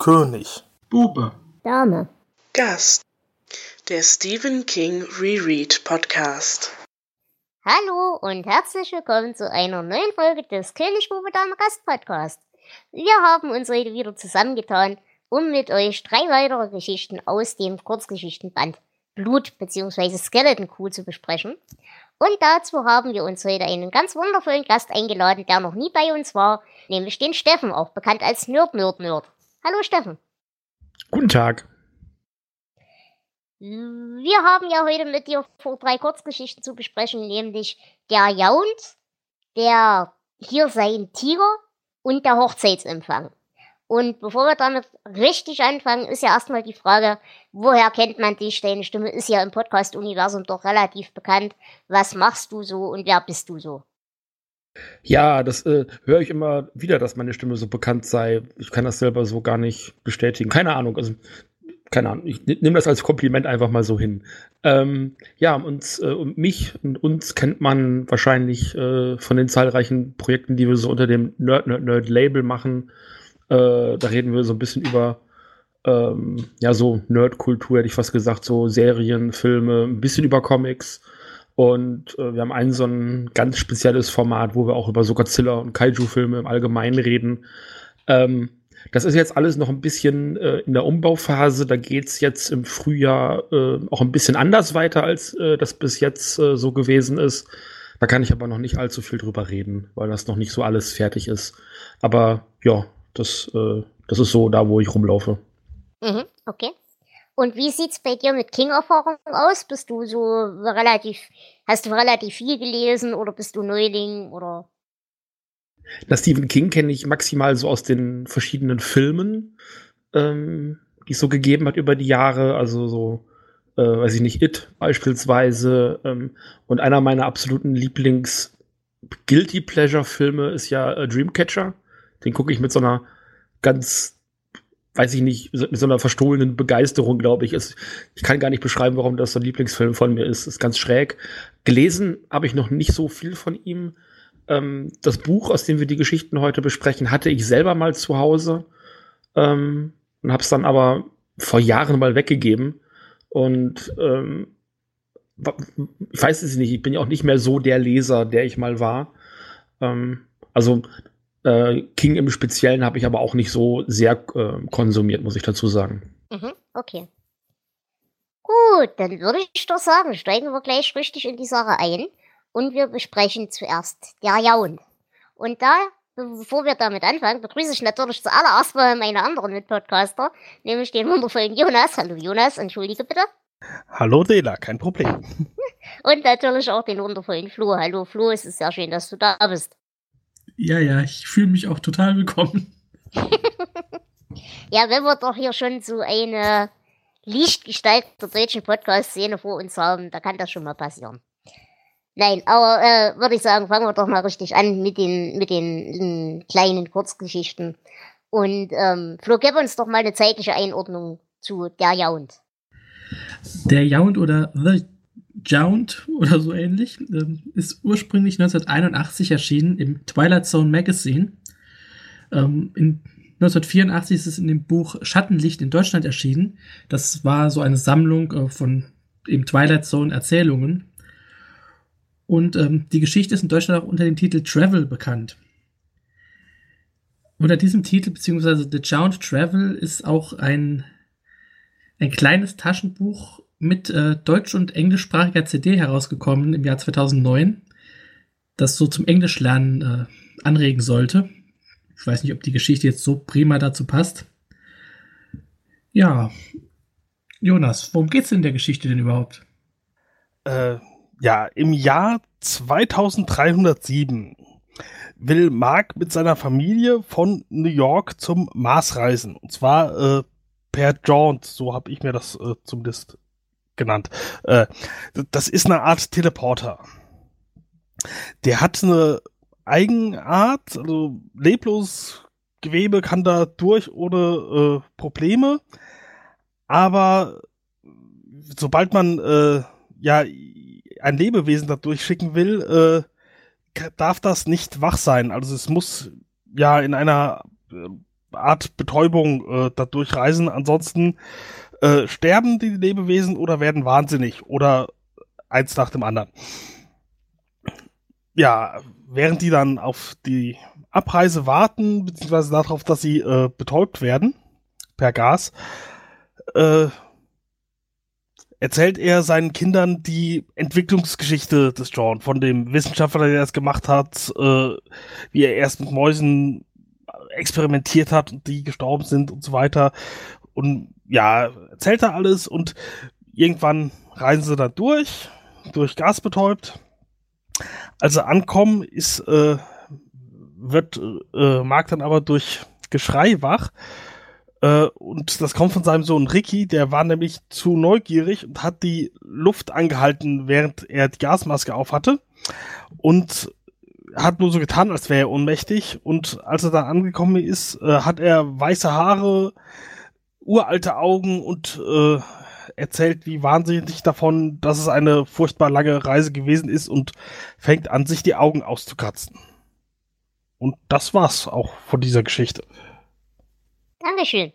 König. Bube. Dame. Gast. Der Stephen King Reread Podcast. Hallo und herzlich willkommen zu einer neuen Folge des König Bube Dame Gast Podcast. Wir haben uns heute wieder zusammengetan, um mit euch drei weitere Geschichten aus dem Kurzgeschichtenband Blut bzw. Skeleton Crew zu besprechen. Und dazu haben wir uns heute einen ganz wundervollen Gast eingeladen, der noch nie bei uns war, nämlich den Steffen, auch bekannt als Nerd Nerd Nerd. Hallo Steffen. Guten Tag. Wir haben ja heute mit dir vor drei Kurzgeschichten zu besprechen, nämlich der Jaund, der hier sein Tiger und der Hochzeitsempfang. Und bevor wir damit richtig anfangen, ist ja erstmal die Frage, woher kennt man dich? Deine Stimme ist ja im Podcast-Universum doch relativ bekannt. Was machst du so und wer bist du so? Ja, das äh, höre ich immer wieder, dass meine Stimme so bekannt sei. Ich kann das selber so gar nicht bestätigen. Keine Ahnung. Also, keine Ahnung. Ich nehme das als Kompliment einfach mal so hin. Ähm, ja, uns äh, und mich und uns kennt man wahrscheinlich äh, von den zahlreichen Projekten, die wir so unter dem Nerd Nerd Nerd Label machen äh, da reden wir so ein bisschen über ähm, ja, so Nerdkultur, hätte ich fast gesagt, so Serien, Filme, ein bisschen über Comics. Und äh, wir haben ein so ein ganz spezielles Format, wo wir auch über so Godzilla und Kaiju-Filme im Allgemeinen reden. Ähm, das ist jetzt alles noch ein bisschen äh, in der Umbauphase. Da geht es jetzt im Frühjahr äh, auch ein bisschen anders weiter, als äh, das bis jetzt äh, so gewesen ist. Da kann ich aber noch nicht allzu viel drüber reden, weil das noch nicht so alles fertig ist. Aber ja, das, äh, das ist so da, wo ich rumlaufe. Mhm, okay. Und wie sieht's bei dir mit King-Erfahrung aus? Bist du so relativ, hast du relativ viel gelesen oder bist du Neuling oder? Das Stephen King kenne ich maximal so aus den verschiedenen Filmen, ähm, die es so gegeben hat über die Jahre. Also so, äh, weiß ich nicht, It beispielsweise. Ähm, und einer meiner absoluten Lieblings Guilty Pleasure Filme ist ja äh, Dreamcatcher. Den gucke ich mit so einer ganz, weiß ich nicht, mit so einer verstohlenen Begeisterung, glaube ich. Es, ich kann gar nicht beschreiben, warum das so ein Lieblingsfilm von mir ist. Ist ganz schräg. Gelesen habe ich noch nicht so viel von ihm. Ähm, das Buch, aus dem wir die Geschichten heute besprechen, hatte ich selber mal zu Hause ähm, und habe es dann aber vor Jahren mal weggegeben. Und ähm, ich weiß es nicht, ich bin ja auch nicht mehr so der Leser, der ich mal war. Ähm, also äh, King im Speziellen habe ich aber auch nicht so sehr äh, konsumiert, muss ich dazu sagen. Mhm, okay. Gut, dann würde ich doch sagen, steigen wir gleich richtig in die Sache ein und wir besprechen zuerst der Jaun. Und da, bevor wir damit anfangen, begrüße ich natürlich zuallererst mal meine anderen Mitpodcaster, nämlich den wundervollen Jonas. Hallo Jonas, entschuldige bitte. Hallo Dela, kein Problem. Und natürlich auch den wundervollen Flo. Hallo Flo, es ist sehr schön, dass du da bist. Ja, ja, ich fühle mich auch total willkommen. ja, wenn wir doch hier schon so eine Lichtgestalt der deutschen Podcast-Szene vor uns haben, da kann das schon mal passieren. Nein, aber äh, würde ich sagen, fangen wir doch mal richtig an mit den, mit den äh, kleinen Kurzgeschichten. Und ähm, Flo, gib uns doch mal eine zeitliche Einordnung zu der Jaund. Der Jaund oder The Jound oder so ähnlich, ähm, ist ursprünglich 1981 erschienen im Twilight Zone Magazine. Ähm, in 1984 ist es in dem Buch Schattenlicht in Deutschland erschienen. Das war so eine Sammlung äh, von eben Twilight Zone Erzählungen. Und ähm, die Geschichte ist in Deutschland auch unter dem Titel Travel bekannt. Unter diesem Titel, beziehungsweise The Jound Travel, ist auch ein, ein kleines Taschenbuch mit äh, deutsch- und englischsprachiger CD herausgekommen im Jahr 2009, das so zum Englischlernen äh, anregen sollte. Ich weiß nicht, ob die Geschichte jetzt so prima dazu passt. Ja, Jonas, worum geht's in der Geschichte denn überhaupt? Äh, ja, im Jahr 2307 will Mark mit seiner Familie von New York zum Mars reisen. Und zwar äh, per Jaunt, so habe ich mir das äh, zumindest genannt. Äh, das ist eine Art Teleporter. Der hat eine Eigenart, also leblos Gewebe kann da durch ohne äh, Probleme, aber sobald man äh, ja ein Lebewesen da durchschicken will, äh, darf das nicht wach sein. Also es muss ja in einer äh, Art Betäubung äh, da durchreisen. Ansonsten äh, sterben die Lebewesen oder werden wahnsinnig oder eins nach dem anderen. Ja, während die dann auf die Abreise warten, beziehungsweise darauf, dass sie äh, betäubt werden per Gas, äh, erzählt er seinen Kindern die Entwicklungsgeschichte des John, von dem Wissenschaftler, der das gemacht hat, äh, wie er erst mit Mäusen experimentiert hat und die gestorben sind und so weiter. Und ja, erzählt er alles und irgendwann reisen sie da durch, durch Gas betäubt. Als sie ankommen, ist, äh, wird äh, Mark dann aber durch Geschrei wach äh, und das kommt von seinem Sohn Ricky, der war nämlich zu neugierig und hat die Luft angehalten, während er die Gasmaske aufhatte. Und hat nur so getan, als wäre er ohnmächtig. Und als er dann angekommen ist, äh, hat er weiße Haare, uralte Augen und äh, erzählt, wie wahnsinnig davon, dass es eine furchtbar lange Reise gewesen ist und fängt an, sich die Augen auszukratzen. Und das war's auch von dieser Geschichte. Dankeschön.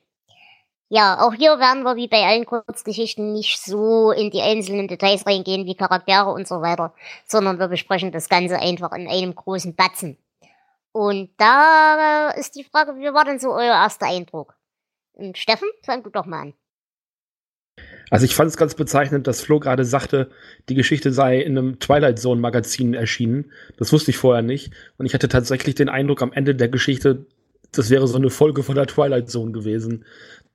Ja, auch hier werden wir wie bei allen Kurzgeschichten nicht so in die einzelnen Details reingehen wie Charaktere und so weiter, sondern wir besprechen das Ganze einfach in einem großen Batzen. Und da ist die Frage, wie war denn so euer erster Eindruck? Und Steffen, fang du doch mal an. Also ich fand es ganz bezeichnend, dass Flo gerade sagte, die Geschichte sei in einem Twilight Zone Magazin erschienen. Das wusste ich vorher nicht. Und ich hatte tatsächlich den Eindruck am Ende der Geschichte, das wäre so eine Folge von der Twilight Zone gewesen,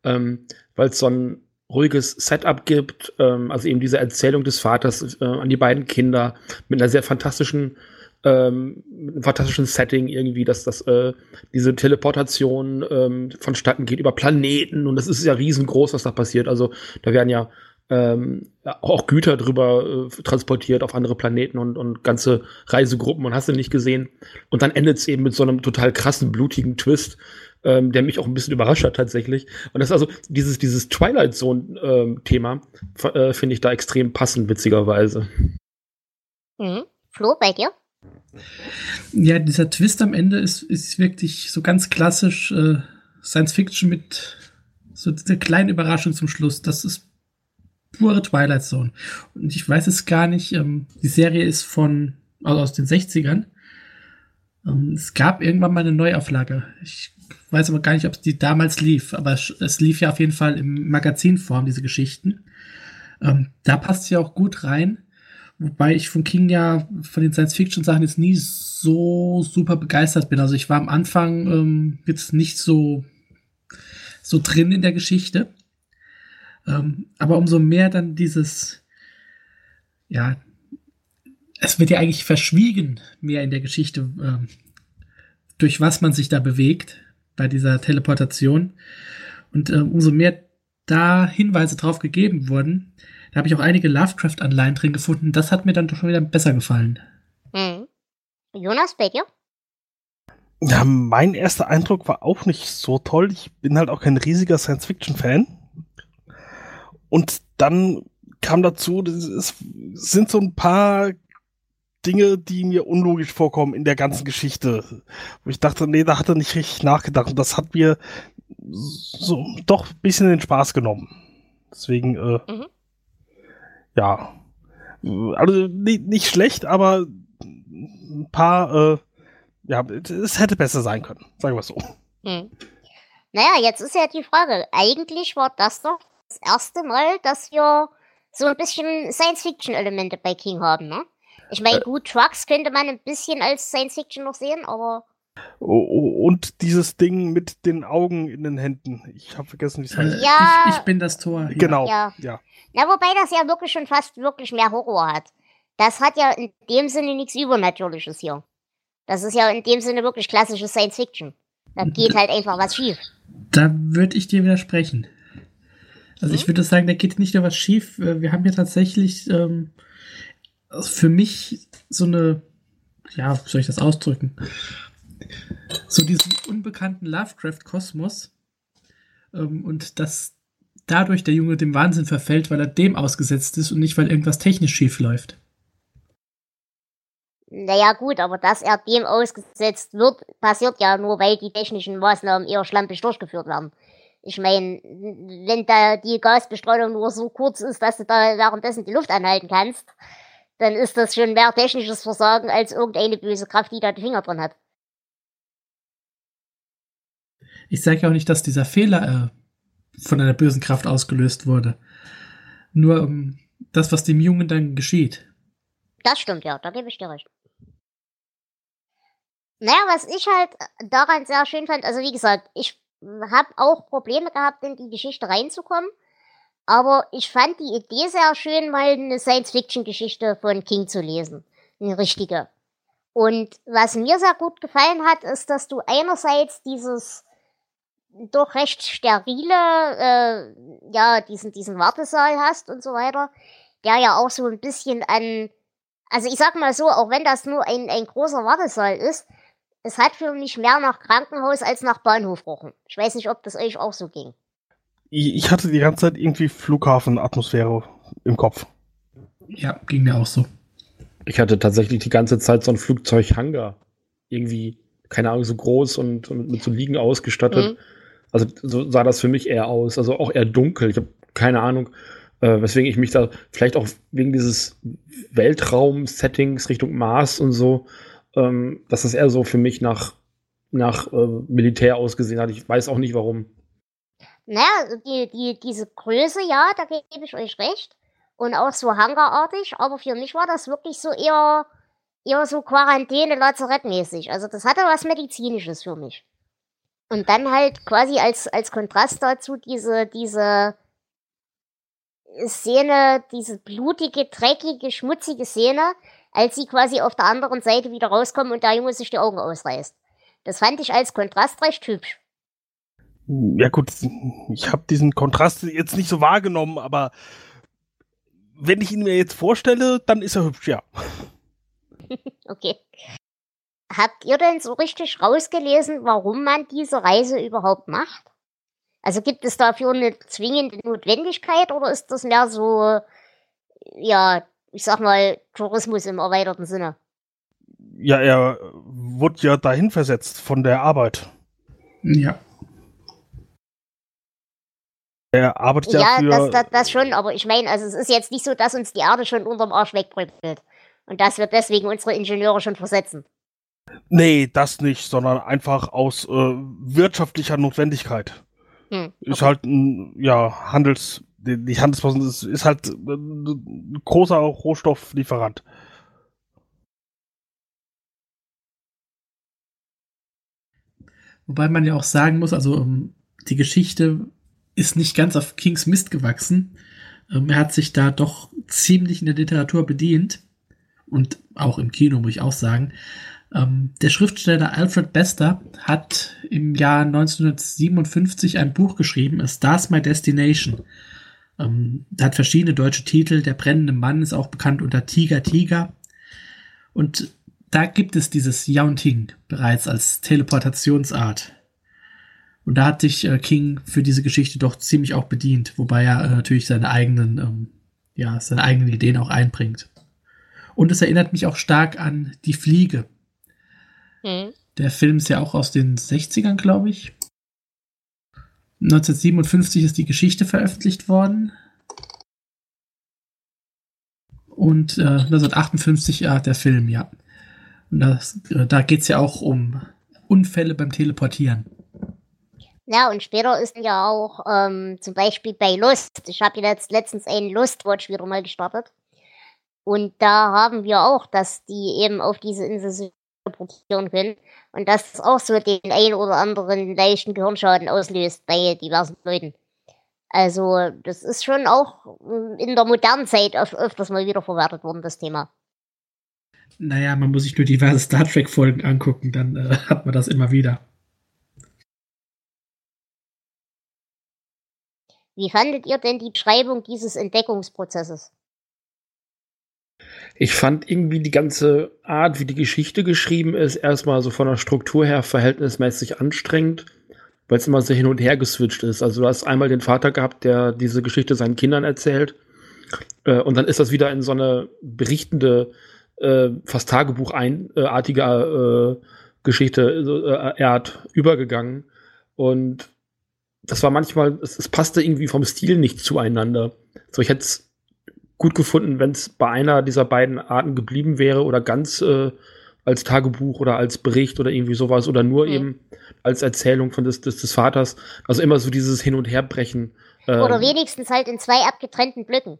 ähm, weil es so ein ruhiges Setup gibt, ähm, also eben diese Erzählung des Vaters äh, an die beiden Kinder mit einer sehr fantastischen ähm, einem fantastischen Setting irgendwie, dass das äh, diese Teleportation ähm, vonstatten geht über Planeten und das ist ja riesengroß, was da passiert. Also da werden ja ähm, auch Güter drüber äh, transportiert auf andere Planeten und, und ganze Reisegruppen und hast du nicht gesehen. Und dann endet es eben mit so einem total krassen, blutigen Twist, ähm, der mich auch ein bisschen überrascht hat tatsächlich. Und das ist also dieses, dieses Twilight Zone-Thema, ähm, äh, finde ich da extrem passend, witzigerweise. Mhm. Flo, bei dir? Ja, dieser Twist am Ende ist, ist wirklich so ganz klassisch äh, Science Fiction mit so dieser kleinen Überraschung zum Schluss. Das ist pure Twilight Zone. Und ich weiß es gar nicht, ähm, die Serie ist von, also aus den 60ern. Ähm, es gab irgendwann mal eine Neuauflage. Ich weiß aber gar nicht, ob die damals lief, aber es, es, lief ja auf jeden Fall im Magazinform, diese Geschichten. Ähm, da passt sie auch gut rein. Wobei ich von King ja von den Science-Fiction-Sachen jetzt nie so super begeistert bin. Also ich war am Anfang ähm, jetzt nicht so, so drin in der Geschichte. Ähm, aber umso mehr dann dieses, ja, es wird ja eigentlich verschwiegen mehr in der Geschichte, ähm, durch was man sich da bewegt bei dieser Teleportation. Und ähm, umso mehr da Hinweise drauf gegeben wurden, da habe ich auch einige Lovecraft-Anleihen drin gefunden. Das hat mir dann doch schon wieder besser gefallen. Hm. Jonas, bei dir? Ja, mein erster Eindruck war auch nicht so toll. Ich bin halt auch kein riesiger Science-Fiction-Fan. Und dann kam dazu, es sind so ein paar Dinge, die mir unlogisch vorkommen in der ganzen Geschichte. Wo ich dachte, nee, da hat er nicht richtig nachgedacht. Und das hat mir so doch ein bisschen den Spaß genommen. Deswegen, äh, mhm. Ja. Also nicht, schlecht, aber ein paar, äh, ja, es hätte besser sein können, sagen wir es so. Mhm. Naja, jetzt ist ja die Frage, eigentlich war das doch das erste Mal, dass wir so ein bisschen Science-Fiction-Elemente bei King haben, ne? Ich meine, äh. gut, Trucks könnte man ein bisschen als Science-Fiction noch sehen, aber. Und dieses Ding mit den Augen in den Händen. Ich habe vergessen, wie es heißt. Ja, ich, ich, bin das Tor. Ja. Genau. Ja. ja. Na, wobei das ja wirklich schon fast wirklich mehr Horror hat. Das hat ja in dem Sinne nichts Übernatürliches hier. Das ist ja in dem Sinne wirklich klassische Science Fiction. Da geht halt einfach was schief. Da würde ich dir widersprechen. Also ich mhm. würde sagen, da geht nicht nur was schief. Äh, wir haben ja tatsächlich ähm, für mich so eine, ja, wie soll ich das ausdrücken? So diesen unbekannten Lovecraft-Kosmos ähm, und dass dadurch der Junge dem Wahnsinn verfällt, weil er dem ausgesetzt ist und nicht, weil irgendwas technisch schief läuft. Naja, gut, aber dass er dem ausgesetzt wird, passiert ja nur, weil die technischen Maßnahmen eher schlampig durchgeführt werden. Ich meine, wenn da die Gasbestrahlung nur so kurz ist, dass du da währenddessen die Luft anhalten kannst, dann ist das schon mehr technisches Versagen als irgendeine böse Kraft, die da die Finger drin hat. Ich sage ja auch nicht, dass dieser Fehler äh, von einer bösen Kraft ausgelöst wurde. Nur um, ähm, das, was dem Jungen dann geschieht. Das stimmt, ja, da gebe ich dir recht. Naja, was ich halt daran sehr schön fand, also wie gesagt, ich habe auch Probleme gehabt, in die Geschichte reinzukommen. Aber ich fand die Idee sehr schön, mal eine Science-Fiction-Geschichte von King zu lesen. Eine richtige. Und was mir sehr gut gefallen hat, ist, dass du einerseits dieses doch recht sterile, äh, ja, diesen, diesen Wartesaal hast und so weiter, der ja auch so ein bisschen an, also ich sag mal so, auch wenn das nur ein, ein großer Wartesaal ist, es hat für mich mehr nach Krankenhaus als nach Bahnhof rochen. Ich weiß nicht, ob das euch auch so ging. Ich hatte die ganze Zeit irgendwie Flughafenatmosphäre im Kopf. Ja, ging mir auch so. Ich hatte tatsächlich die ganze Zeit so ein Flugzeughangar. Irgendwie, keine Ahnung, so groß und, und mit so Liegen ausgestattet. Mhm. Also so sah das für mich eher aus. Also auch eher dunkel. Ich habe keine Ahnung, äh, weswegen ich mich da vielleicht auch wegen dieses Weltraum-Settings Richtung Mars und so, ähm, dass das eher so für mich nach, nach äh, Militär ausgesehen hat. Ich weiß auch nicht warum. Naja, die, die, diese Größe, ja, da gebe ich euch recht. Und auch so hangarartig, aber für mich war das wirklich so eher, eher so Quarantäne, Lazarettmäßig. Also das hatte was Medizinisches für mich. Und dann halt quasi als, als Kontrast dazu diese, diese Szene, diese blutige, dreckige, schmutzige Szene, als sie quasi auf der anderen Seite wieder rauskommen und der Junge sich die Augen ausreißt. Das fand ich als Kontrast recht hübsch. Ja gut, ich habe diesen Kontrast jetzt nicht so wahrgenommen, aber wenn ich ihn mir jetzt vorstelle, dann ist er hübsch, ja. okay. Habt ihr denn so richtig rausgelesen, warum man diese Reise überhaupt macht? Also gibt es dafür eine zwingende Notwendigkeit oder ist das mehr so, ja, ich sag mal, Tourismus im erweiterten Sinne? Ja, er wurde ja dahin versetzt von der Arbeit. Ja. Er arbeitet ja, ja für... das, das, das schon, aber ich meine, also es ist jetzt nicht so, dass uns die Erde schon unterm Arsch wegbröckelt. Und dass wir deswegen unsere Ingenieure schon versetzen. Nee, das nicht, sondern einfach aus äh, wirtschaftlicher Notwendigkeit. Hm, okay. Ist halt ein, ja, Handels, die, die Handelsposten ist, ist halt ein großer Rohstofflieferant. Wobei man ja auch sagen muss, also ähm, die Geschichte ist nicht ganz auf Kings Mist gewachsen. Ähm, er hat sich da doch ziemlich in der Literatur bedient und auch im Kino, muss ich auch sagen. Ähm, der Schriftsteller Alfred Bester hat im Jahr 1957 ein Buch geschrieben, A Star's My Destination. Ähm, hat verschiedene deutsche Titel. Der brennende Mann ist auch bekannt unter Tiger Tiger. Und da gibt es dieses Yaunting bereits als Teleportationsart. Und da hat sich äh, King für diese Geschichte doch ziemlich auch bedient, wobei er äh, natürlich seine eigenen, ähm, ja, seine eigenen Ideen auch einbringt. Und es erinnert mich auch stark an Die Fliege, Mhm. Der Film ist ja auch aus den 60ern, glaube ich. 1957 ist die Geschichte veröffentlicht worden. Und äh, 1958 ja, der Film, ja. Und das, äh, da geht es ja auch um Unfälle beim Teleportieren. Ja, und später ist ja auch ähm, zum Beispiel bei Lust. Ich habe jetzt letztens einen Lust-Watch wieder mal gestartet. Und da haben wir auch, dass die eben auf diese Insel produzieren können. Und das auch so den ein oder anderen leichten Gehirnschaden auslöst bei diversen Leuten. Also, das ist schon auch in der modernen Zeit öf öfters mal wieder verwertet worden, das Thema. Naja, man muss sich nur diverse Star Trek-Folgen angucken, dann äh, hat man das immer wieder. Wie fandet ihr denn die Beschreibung dieses Entdeckungsprozesses? Ich fand irgendwie die ganze Art, wie die Geschichte geschrieben ist, erstmal so von der Struktur her verhältnismäßig anstrengend, weil es immer so hin und her geswitcht ist. Also du hast einmal den Vater gehabt, der diese Geschichte seinen Kindern erzählt. Äh, und dann ist das wieder in so eine berichtende äh, fast Tagebuchartige äh, Geschichte äh, er hat übergegangen. Und das war manchmal, es, es, passte irgendwie vom Stil nicht zueinander. So, ich hätte es gut gefunden, wenn es bei einer dieser beiden Arten geblieben wäre oder ganz äh, als Tagebuch oder als Bericht oder irgendwie sowas oder nur mhm. eben als Erzählung von des, des, des Vaters. Also immer so dieses Hin- und Herbrechen. Ähm, oder wenigstens halt in zwei abgetrennten Blöcken.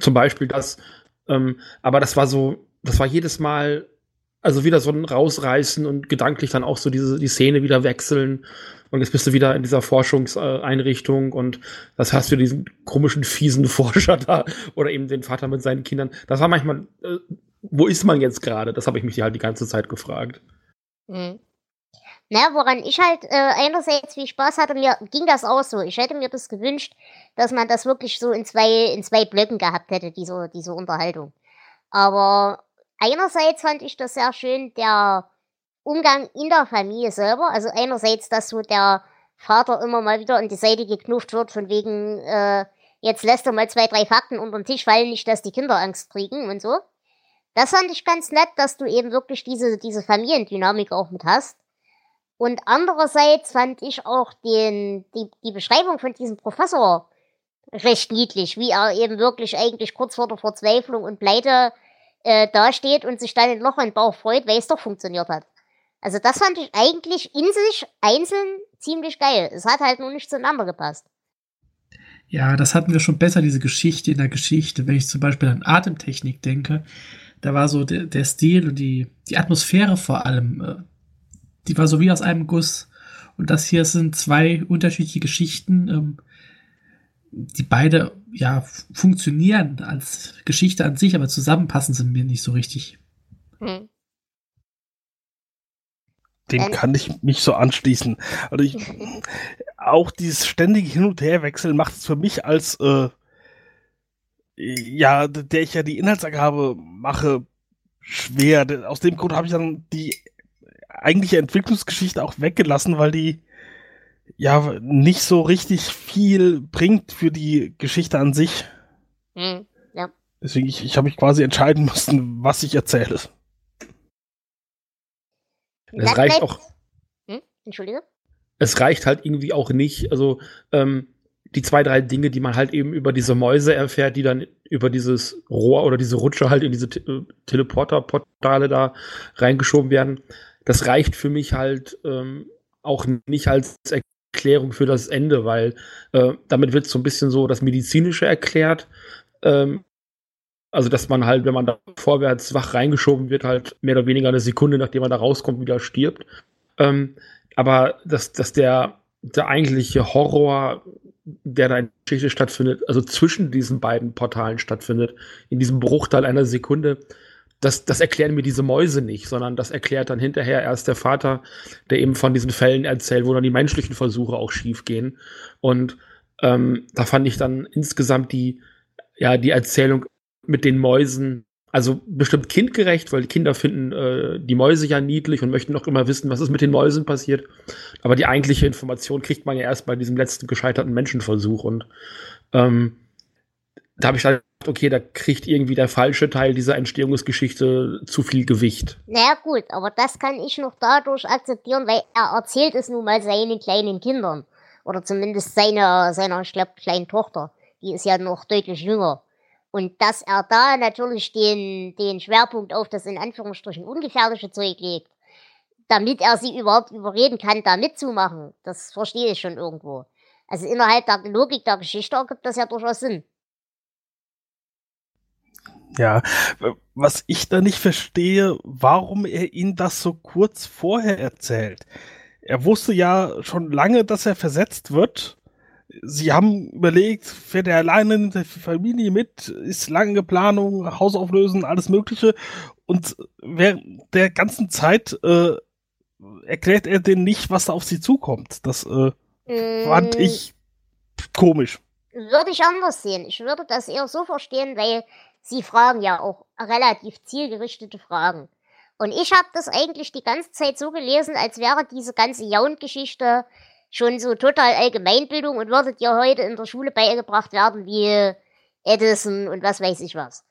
Zum Beispiel das. Ähm, aber das war so, das war jedes Mal, also wieder so ein Rausreißen und gedanklich dann auch so diese, die Szene wieder wechseln. Und jetzt bist du wieder in dieser Forschungseinrichtung und das hast du diesen komischen, fiesen Forscher da oder eben den Vater mit seinen Kindern. Das war manchmal, äh, wo ist man jetzt gerade? Das habe ich mich halt die ganze Zeit gefragt. Mhm. Na, woran ich halt äh, einerseits viel Spaß hatte, mir ging das auch so. Ich hätte mir das gewünscht, dass man das wirklich so in zwei, in zwei Blöcken gehabt hätte, diese, diese Unterhaltung. Aber einerseits fand ich das sehr schön, der Umgang in der Familie selber. Also einerseits, dass so der Vater immer mal wieder an die Seite geknufft wird, von wegen, äh, jetzt lässt er mal zwei, drei Fakten unter den Tisch fallen, nicht, dass die Kinder Angst kriegen und so. Das fand ich ganz nett, dass du eben wirklich diese, diese Familiendynamik auch mit hast. Und andererseits fand ich auch den, die, die Beschreibung von diesem Professor recht niedlich, wie er eben wirklich eigentlich kurz vor der Verzweiflung und Pleite äh, dasteht und sich dann ein Loch den Bauch freut, weil es doch funktioniert hat. Also das fand ich eigentlich in sich einzeln ziemlich geil. Es hat halt nur nicht zueinander gepasst. Ja, das hatten wir schon besser, diese Geschichte in der Geschichte. Wenn ich zum Beispiel an Atemtechnik denke, da war so der, der Stil und die, die Atmosphäre vor allem äh, die war so wie aus einem Guss. Und das hier sind zwei unterschiedliche Geschichten, ähm, die beide ja funktionieren als Geschichte an sich, aber zusammenpassen sie mir nicht so richtig. Hm. Dem ähm. kann ich mich so anschließen. Also ich, auch dieses ständige Hin- und Herwechseln macht es für mich als äh, ja, der ich ja die Inhaltsangabe mache, schwer. Aus dem Grund habe ich dann die eigentliche Entwicklungsgeschichte auch weggelassen, weil die ja nicht so richtig viel bringt für die Geschichte an sich. Hm, ja. Deswegen, ich, ich habe mich quasi entscheiden müssen, was ich erzähle. Es reicht auch. Hm? Entschuldige? Es reicht halt irgendwie auch nicht. Also, ähm, die zwei, drei Dinge, die man halt eben über diese Mäuse erfährt, die dann über dieses Rohr oder diese Rutsche halt in diese Te äh, Teleporter-Portale da reingeschoben werden das reicht für mich halt ähm, auch nicht als Erklärung für das Ende, weil äh, damit wird so ein bisschen so das Medizinische erklärt. Ähm, also, dass man halt, wenn man da vorwärts wach reingeschoben wird, halt mehr oder weniger eine Sekunde, nachdem man da rauskommt, wieder stirbt. Ähm, aber dass, dass der, der eigentliche Horror, der da in der Geschichte stattfindet, also zwischen diesen beiden Portalen stattfindet, in diesem Bruchteil einer Sekunde, das, das erklären mir diese Mäuse nicht, sondern das erklärt dann hinterher erst der Vater, der eben von diesen Fällen erzählt, wo dann die menschlichen Versuche auch schief gehen. Und ähm, da fand ich dann insgesamt die, ja, die Erzählung mit den Mäusen, also bestimmt kindgerecht, weil die Kinder finden äh, die Mäuse ja niedlich und möchten auch immer wissen, was ist mit den Mäusen passiert. Aber die eigentliche Information kriegt man ja erst bei diesem letzten gescheiterten Menschenversuch. Und ähm, da habe ich dann okay, da kriegt irgendwie der falsche Teil dieser Entstehungsgeschichte zu viel Gewicht. Naja gut, aber das kann ich noch dadurch akzeptieren, weil er erzählt es nun mal seinen kleinen Kindern. Oder zumindest seiner, seiner, ich glaube, kleinen Tochter. Die ist ja noch deutlich jünger. Und dass er da natürlich den, den Schwerpunkt auf das in Anführungsstrichen ungefährliche Zeug legt, damit er sie überhaupt überreden kann, da mitzumachen, das verstehe ich schon irgendwo. Also innerhalb der Logik der Geschichte ergibt das ja durchaus Sinn. Ja, was ich da nicht verstehe, warum er ihn das so kurz vorher erzählt. Er wusste ja schon lange, dass er versetzt wird. Sie haben überlegt, fährt er alleine in der Familie mit, ist lange Planung, Haus auflösen, alles Mögliche. Und während der ganzen Zeit äh, erklärt er denen nicht, was da auf sie zukommt. Das äh, mm. fand ich komisch. Würde ich anders sehen. Ich würde das eher so verstehen, weil Sie fragen ja auch relativ zielgerichtete Fragen. Und ich habe das eigentlich die ganze Zeit so gelesen, als wäre diese ganze Jaun-Geschichte schon so total Allgemeinbildung und würde dir heute in der Schule beigebracht werden wie Edison und was weiß ich was.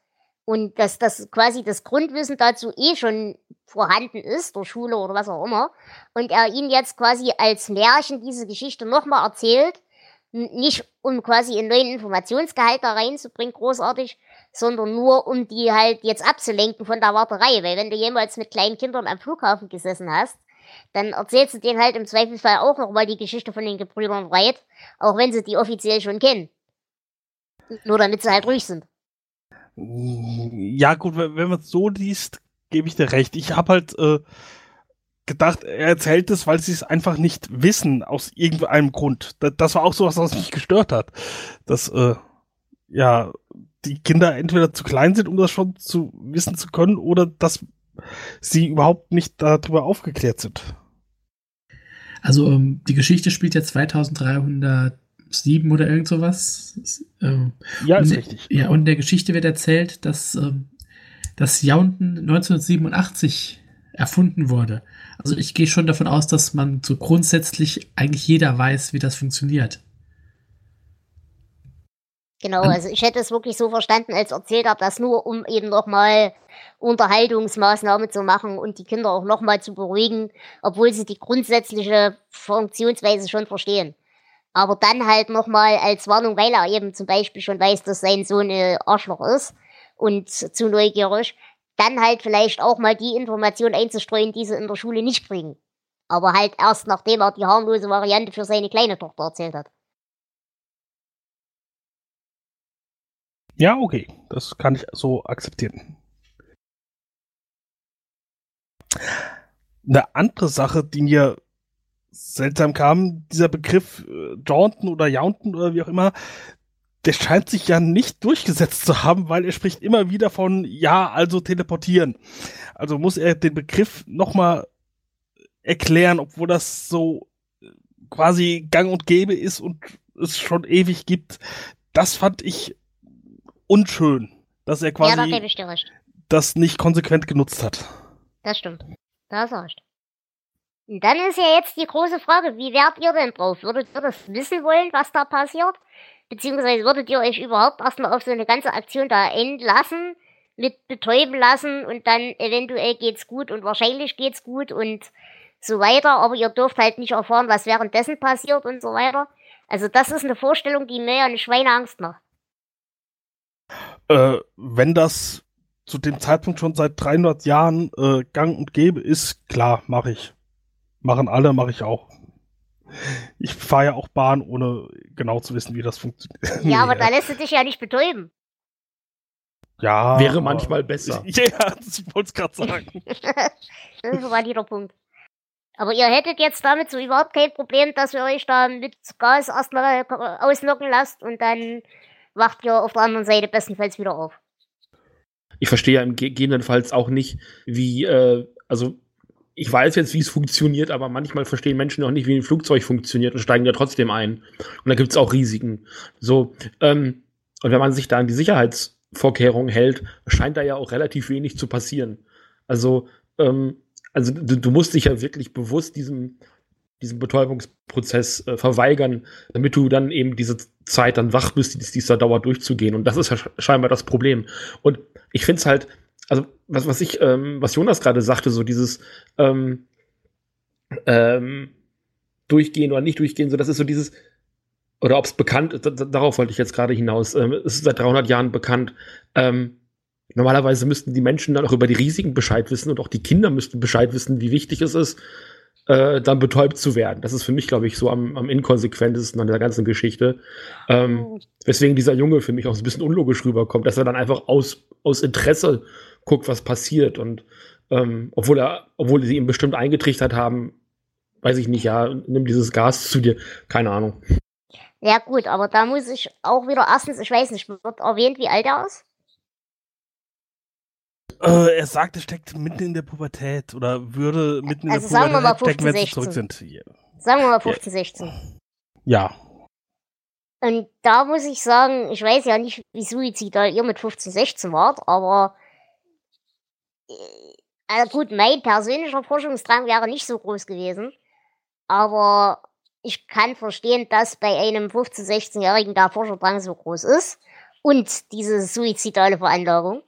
und dass das quasi das Grundwissen dazu eh schon vorhanden ist, durch Schule oder was auch immer, und er ihnen jetzt quasi als Märchen diese Geschichte nochmal erzählt, nicht um quasi einen neuen Informationsgehalt da reinzubringen, großartig, sondern nur um die halt jetzt abzulenken von der Warterei, weil wenn du jemals mit kleinen Kindern am Flughafen gesessen hast, dann erzählst du denen halt im Zweifelsfall auch nochmal die Geschichte von den Gebrüdern Wright, auch wenn sie die offiziell schon kennen. Nur damit sie halt ruhig sind. Ja, gut, wenn, man es so liest, gebe ich dir recht. Ich habe halt äh, gedacht, er erzählt es, weil sie es einfach nicht wissen, aus irgendeinem Grund. Das, war auch so was, was mich gestört hat. Dass, äh, ja, die Kinder entweder zu klein sind, um das schon zu wissen zu können, oder dass sie überhaupt nicht darüber aufgeklärt sind. Also, ähm, die Geschichte spielt ja 2300 sieben oder irgend sowas. Ähm, ja, ist richtig. Ja, und in der Geschichte wird erzählt, dass ähm, das Jaunten 1987 erfunden wurde. Also ich gehe schon davon aus, dass man so grundsätzlich eigentlich jeder weiß, wie das funktioniert. Genau, also ich hätte es wirklich so verstanden, als erzählt er das nur, um eben nochmal Unterhaltungsmaßnahmen zu machen und die Kinder auch nochmal zu beruhigen, obwohl sie die grundsätzliche Funktionsweise schon verstehen aber dann halt nochmal als Warnung, weil er eben zum Beispiel schon weiß, dass sein Sohn ein Arschloch ist und zu neugierig, dann halt vielleicht auch mal die Information einzustreuen, die sie in der Schule nicht kriegen. Aber halt erst nachdem er die harmlose Variante für seine kleine Tochter erzählt hat. Ja, okay, das kann ich so akzeptieren. Eine andere Sache, die mir seltsam kam, dieser Begriff äh, Jaunten oder Jaunten oder wie auch immer, der scheint sich ja nicht durchgesetzt zu haben, weil er spricht immer wieder von ja, also teleportieren. Also muss er den Begriff nochmal erklären, obwohl das so äh, quasi gang und gäbe ist und es schon ewig gibt. Das fand ich unschön, dass er quasi ja, das nicht konsequent genutzt hat. Das stimmt. Da hast du recht. Und dann ist ja jetzt die große Frage, wie wärt ihr denn drauf? Würdet ihr das wissen wollen, was da passiert? Beziehungsweise würdet ihr euch überhaupt erstmal auf so eine ganze Aktion da entlassen, mit betäuben lassen und dann eventuell geht's gut und wahrscheinlich geht's gut und so weiter, aber ihr dürft halt nicht erfahren, was währenddessen passiert und so weiter. Also das ist eine Vorstellung, die mir ja eine Schweineangst macht. Äh, wenn das zu dem Zeitpunkt schon seit 300 Jahren äh, gang und gäbe ist, klar, mache ich. Machen alle, mache ich auch. Ich fahre ja auch Bahn, ohne genau zu wissen, wie das funktioniert. Ja, aber da lässt du dich ja nicht betäuben. Ja. Wäre manchmal besser. Ja, ich wollte es gerade sagen. das war der Punkt. Aber ihr hättet jetzt damit so überhaupt kein Problem, dass ihr euch da mit Gas erstmal auslocken lasst und dann wacht ihr auf der anderen Seite bestenfalls wieder auf. Ich verstehe ja im gegebenenfalls auch nicht, wie, äh, also ich weiß jetzt, wie es funktioniert, aber manchmal verstehen Menschen auch nicht, wie ein Flugzeug funktioniert und steigen ja trotzdem ein. Und da gibt es auch Risiken. So, ähm, und wenn man sich da an die Sicherheitsvorkehrungen hält, scheint da ja auch relativ wenig zu passieren. Also, ähm, also du, du, musst dich ja wirklich bewusst diesem, diesem Betäubungsprozess äh, verweigern, damit du dann eben diese Zeit dann wach bist, die dieser Dauer durchzugehen. Und das ist ja scheinbar das Problem. Und ich finde es halt, also was, was ich, ähm, was Jonas gerade sagte, so dieses ähm, ähm, durchgehen oder nicht durchgehen, so das ist so dieses, oder ob es bekannt ist, darauf wollte ich jetzt gerade hinaus, ähm, es ist seit 300 Jahren bekannt, ähm, normalerweise müssten die Menschen dann auch über die Risiken Bescheid wissen und auch die Kinder müssten Bescheid wissen, wie wichtig es ist, äh, dann betäubt zu werden. Das ist für mich, glaube ich, so am, am inkonsequentesten an der ganzen Geschichte. Ähm, weswegen dieser Junge für mich auch so ein bisschen unlogisch rüberkommt, dass er dann einfach aus, aus Interesse guckt, was passiert. Und ähm, obwohl er, obwohl sie ihm bestimmt eingetrichtert haben, weiß ich nicht, ja, nimm dieses Gas zu dir. Keine Ahnung. Ja, gut, aber da muss ich auch wieder erstens, ich weiß nicht, wird erwähnt, wie alt er ist? Äh, er sagt, er steckt mitten in der Pubertät oder würde mitten in also der Pubertät 15, stecken, wenn sie zurück sind. Yeah. Sagen wir mal 15, yeah. 16. Ja. Und da muss ich sagen, ich weiß ja nicht, wie suizidal ihr mit 15, 16 wart, aber also gut, mein persönlicher Forschungsdrang wäre nicht so groß gewesen. Aber ich kann verstehen, dass bei einem 15-, 16-Jährigen der Forscherdrang so groß ist. Und diese suizidale Veranlagung.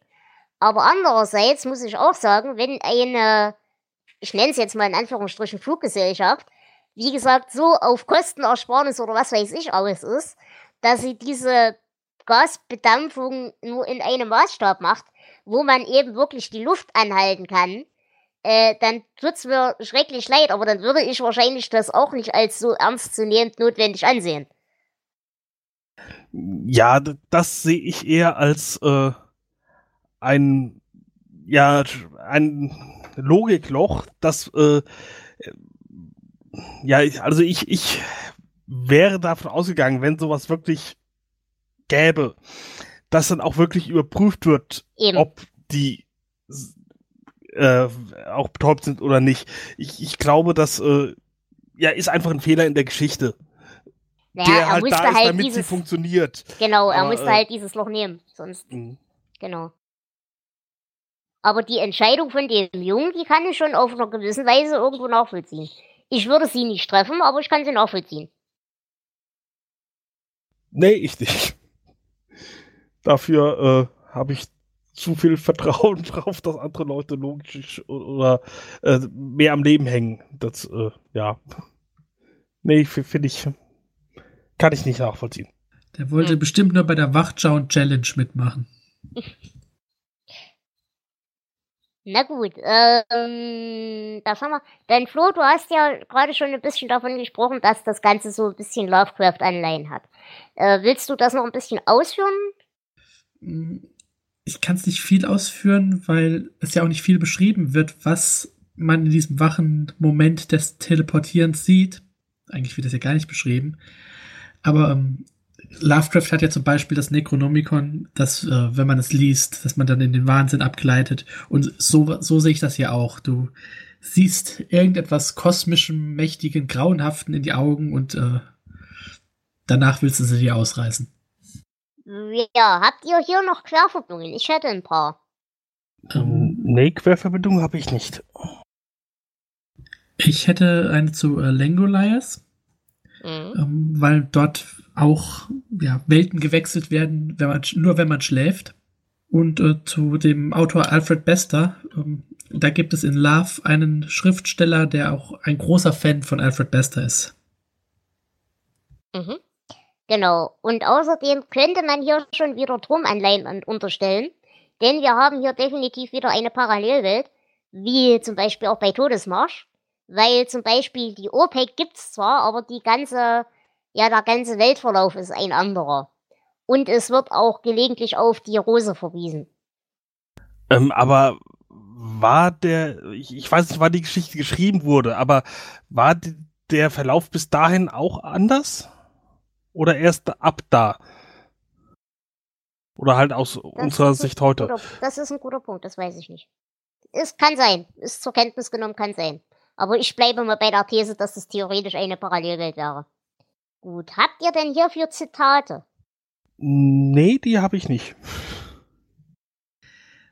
Aber andererseits muss ich auch sagen, wenn eine, ich nenne es jetzt mal in Anführungsstrichen Fluggesellschaft, wie gesagt, so auf Kostenersparnis oder was weiß ich aus ist, dass sie diese Gasbedampfung nur in einem Maßstab macht, wo man eben wirklich die Luft anhalten kann, äh, dann tut's mir schrecklich leid, aber dann würde ich wahrscheinlich das auch nicht als so ernstzunehmend notwendig ansehen. Ja, das sehe ich eher als äh, ein ja ein Logikloch, das äh, ja, also ich ich wäre davon ausgegangen, wenn sowas wirklich gäbe, dass dann auch wirklich überprüft wird, Eben. ob die äh, auch betäubt sind oder nicht. Ich, ich glaube, das äh, ja, ist einfach ein Fehler in der Geschichte. Naja, der halt da ist, halt damit dieses, sie funktioniert. Genau, er Aber, musste äh, halt dieses Loch nehmen. Sonst. Mh. Genau. Aber die Entscheidung von dem Jungen, die kann ich schon auf einer gewissen Weise irgendwo nachvollziehen. Ich würde sie nicht treffen, aber ich kann sie nachvollziehen. Nee, ich nicht. Dafür äh, habe ich zu viel Vertrauen drauf, dass andere Leute logisch oder äh, mehr am Leben hängen. Das, äh, ja. Nee, finde ich, kann ich nicht nachvollziehen. Der wollte hm. bestimmt nur bei der Wachschau Challenge mitmachen. Na gut, ähm, das haben wir. Denn Flo, du hast ja gerade schon ein bisschen davon gesprochen, dass das Ganze so ein bisschen Lovecraft-Anleihen hat. Äh, willst du das noch ein bisschen ausführen? Ich kann es nicht viel ausführen, weil es ja auch nicht viel beschrieben wird, was man in diesem wachen Moment des Teleportierens sieht. Eigentlich wird das ja gar nicht beschrieben. Aber ähm, Lovecraft hat ja zum Beispiel das Necronomicon, dass, äh, wenn man es liest, dass man dann in den Wahnsinn abgleitet. Und so, so sehe ich das ja auch. Du siehst irgendetwas kosmischem, mächtigen, grauenhaften in die Augen und äh, danach willst du sie dir ausreißen. Ja, habt ihr hier noch Querverbindungen? Ich hätte ein paar. Ähm, nee, Querverbindungen habe ich nicht. Ich hätte eine zu äh, Langoliers, mhm. ähm, weil dort auch ja, Welten gewechselt werden, wenn man, nur wenn man schläft. Und äh, zu dem Autor Alfred Bester, ähm, da gibt es in Love einen Schriftsteller, der auch ein großer Fan von Alfred Bester ist. Mhm. Genau. Und außerdem könnte man hier schon wieder Turmanleihen unterstellen, denn wir haben hier definitiv wieder eine Parallelwelt, wie zum Beispiel auch bei Todesmarsch, weil zum Beispiel die OPEC gibt's zwar, aber die ganze, ja, der ganze Weltverlauf ist ein anderer. Und es wird auch gelegentlich auf die Rose verwiesen. Ähm, aber war der, ich, ich weiß nicht, wann die Geschichte geschrieben wurde, aber war die, der Verlauf bis dahin auch anders? Oder erst ab da? Oder halt aus das unserer Sicht heute? Guter, das ist ein guter Punkt, das weiß ich nicht. Es kann sein, ist zur Kenntnis genommen, kann sein. Aber ich bleibe mal bei der These, dass es theoretisch eine Parallelwelt wäre. Gut, habt ihr denn hierfür Zitate? Nee, die habe ich nicht.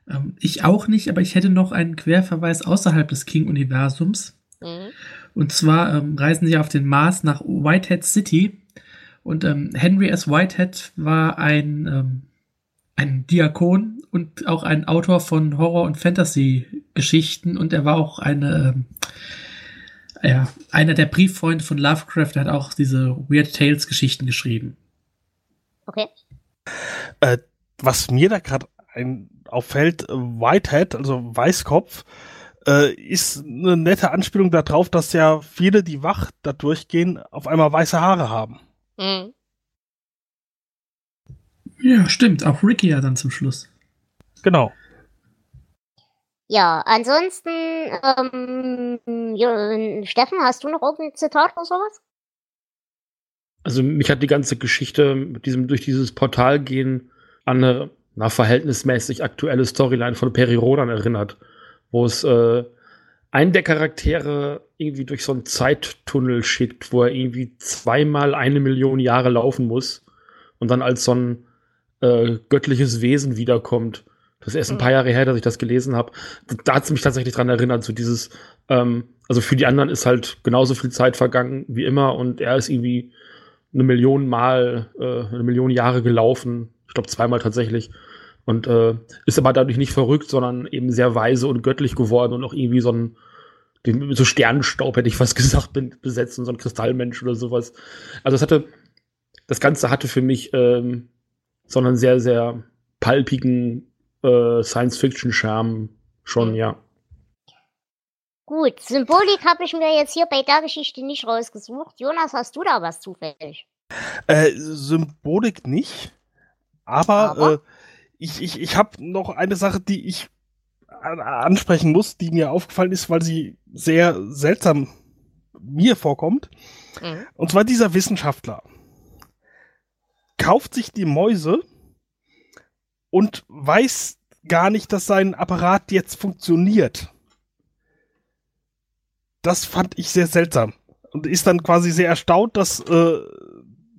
Ähm, ich auch nicht, aber ich hätte noch einen Querverweis außerhalb des King-Universums. Mhm. Und zwar ähm, reisen sie auf den Mars nach Whitehead City und ähm, Henry S. Whitehead war ein, ähm, ein Diakon und auch ein Autor von Horror- und Fantasy-Geschichten und er war auch eine, ähm, ja, einer der Brieffreunde von Lovecraft, der hat auch diese Weird Tales-Geschichten geschrieben. Okay. Äh, was mir da gerade auffällt, Whitehead, also Weißkopf, äh, ist eine nette Anspielung darauf, dass ja viele, die wach da durchgehen, auf einmal weiße Haare haben. Mhm. Ja, stimmt. Auch Ricky ja dann zum Schluss. Genau. Ja, ansonsten, ähm, ja, Steffen, hast du noch irgendein Zitat oder sowas? Also mich hat die ganze Geschichte mit diesem, durch dieses Portal gehen an eine na, verhältnismäßig aktuelle Storyline von Peri Rodan erinnert, wo es äh, einen der Charaktere irgendwie durch so einen Zeittunnel schickt, wo er irgendwie zweimal eine Million Jahre laufen muss und dann als so ein äh, göttliches Wesen wiederkommt. Das ist erst ein paar hm. Jahre her, dass ich das gelesen habe. Da hat es mich tatsächlich dran erinnert, so dieses, ähm, also für die anderen ist halt genauso viel Zeit vergangen wie immer und er ist irgendwie eine Million Mal, äh, eine Million Jahre gelaufen. Ich glaube zweimal tatsächlich. Und äh, ist aber dadurch nicht verrückt, sondern eben sehr weise und göttlich geworden und auch irgendwie so ein so Sternenstaub, hätte ich fast gesagt, besetzt und so ein Kristallmensch oder sowas. Also es hatte, das Ganze hatte für mich ähm, so einen sehr, sehr palpigen äh, Science-Fiction-Charme schon, ja. Gut, Symbolik habe ich mir jetzt hier bei der Geschichte nicht rausgesucht. Jonas, hast du da was zufällig? Äh, Symbolik nicht, aber, aber? Äh, ich, ich, ich habe noch eine Sache, die ich ansprechen muss, die mir aufgefallen ist, weil sie sehr seltsam mir vorkommt. Mhm. Und zwar dieser Wissenschaftler kauft sich die Mäuse und weiß gar nicht, dass sein Apparat jetzt funktioniert. Das fand ich sehr seltsam und ist dann quasi sehr erstaunt, dass äh,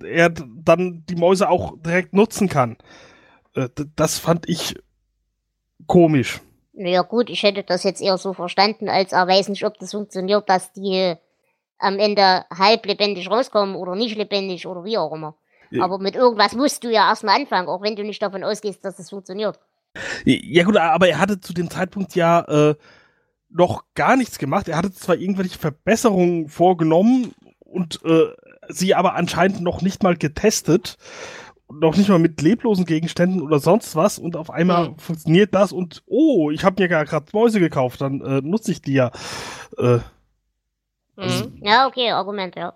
er dann die Mäuse auch direkt nutzen kann. Äh, das fand ich komisch. Naja gut, ich hätte das jetzt eher so verstanden, als er weiß nicht, ob das funktioniert, dass die am Ende halb lebendig rauskommen oder nicht lebendig oder wie auch immer. Aber mit irgendwas musst du ja erstmal anfangen, auch wenn du nicht davon ausgehst, dass es funktioniert. Ja gut, aber er hatte zu dem Zeitpunkt ja äh, noch gar nichts gemacht. Er hatte zwar irgendwelche Verbesserungen vorgenommen und äh, sie aber anscheinend noch nicht mal getestet noch nicht mal mit leblosen Gegenständen oder sonst was und auf einmal mhm. funktioniert das und oh, ich habe mir gerade Mäuse gekauft, dann äh, nutze ich die ja. Äh, also, ja, okay, Argument, ja.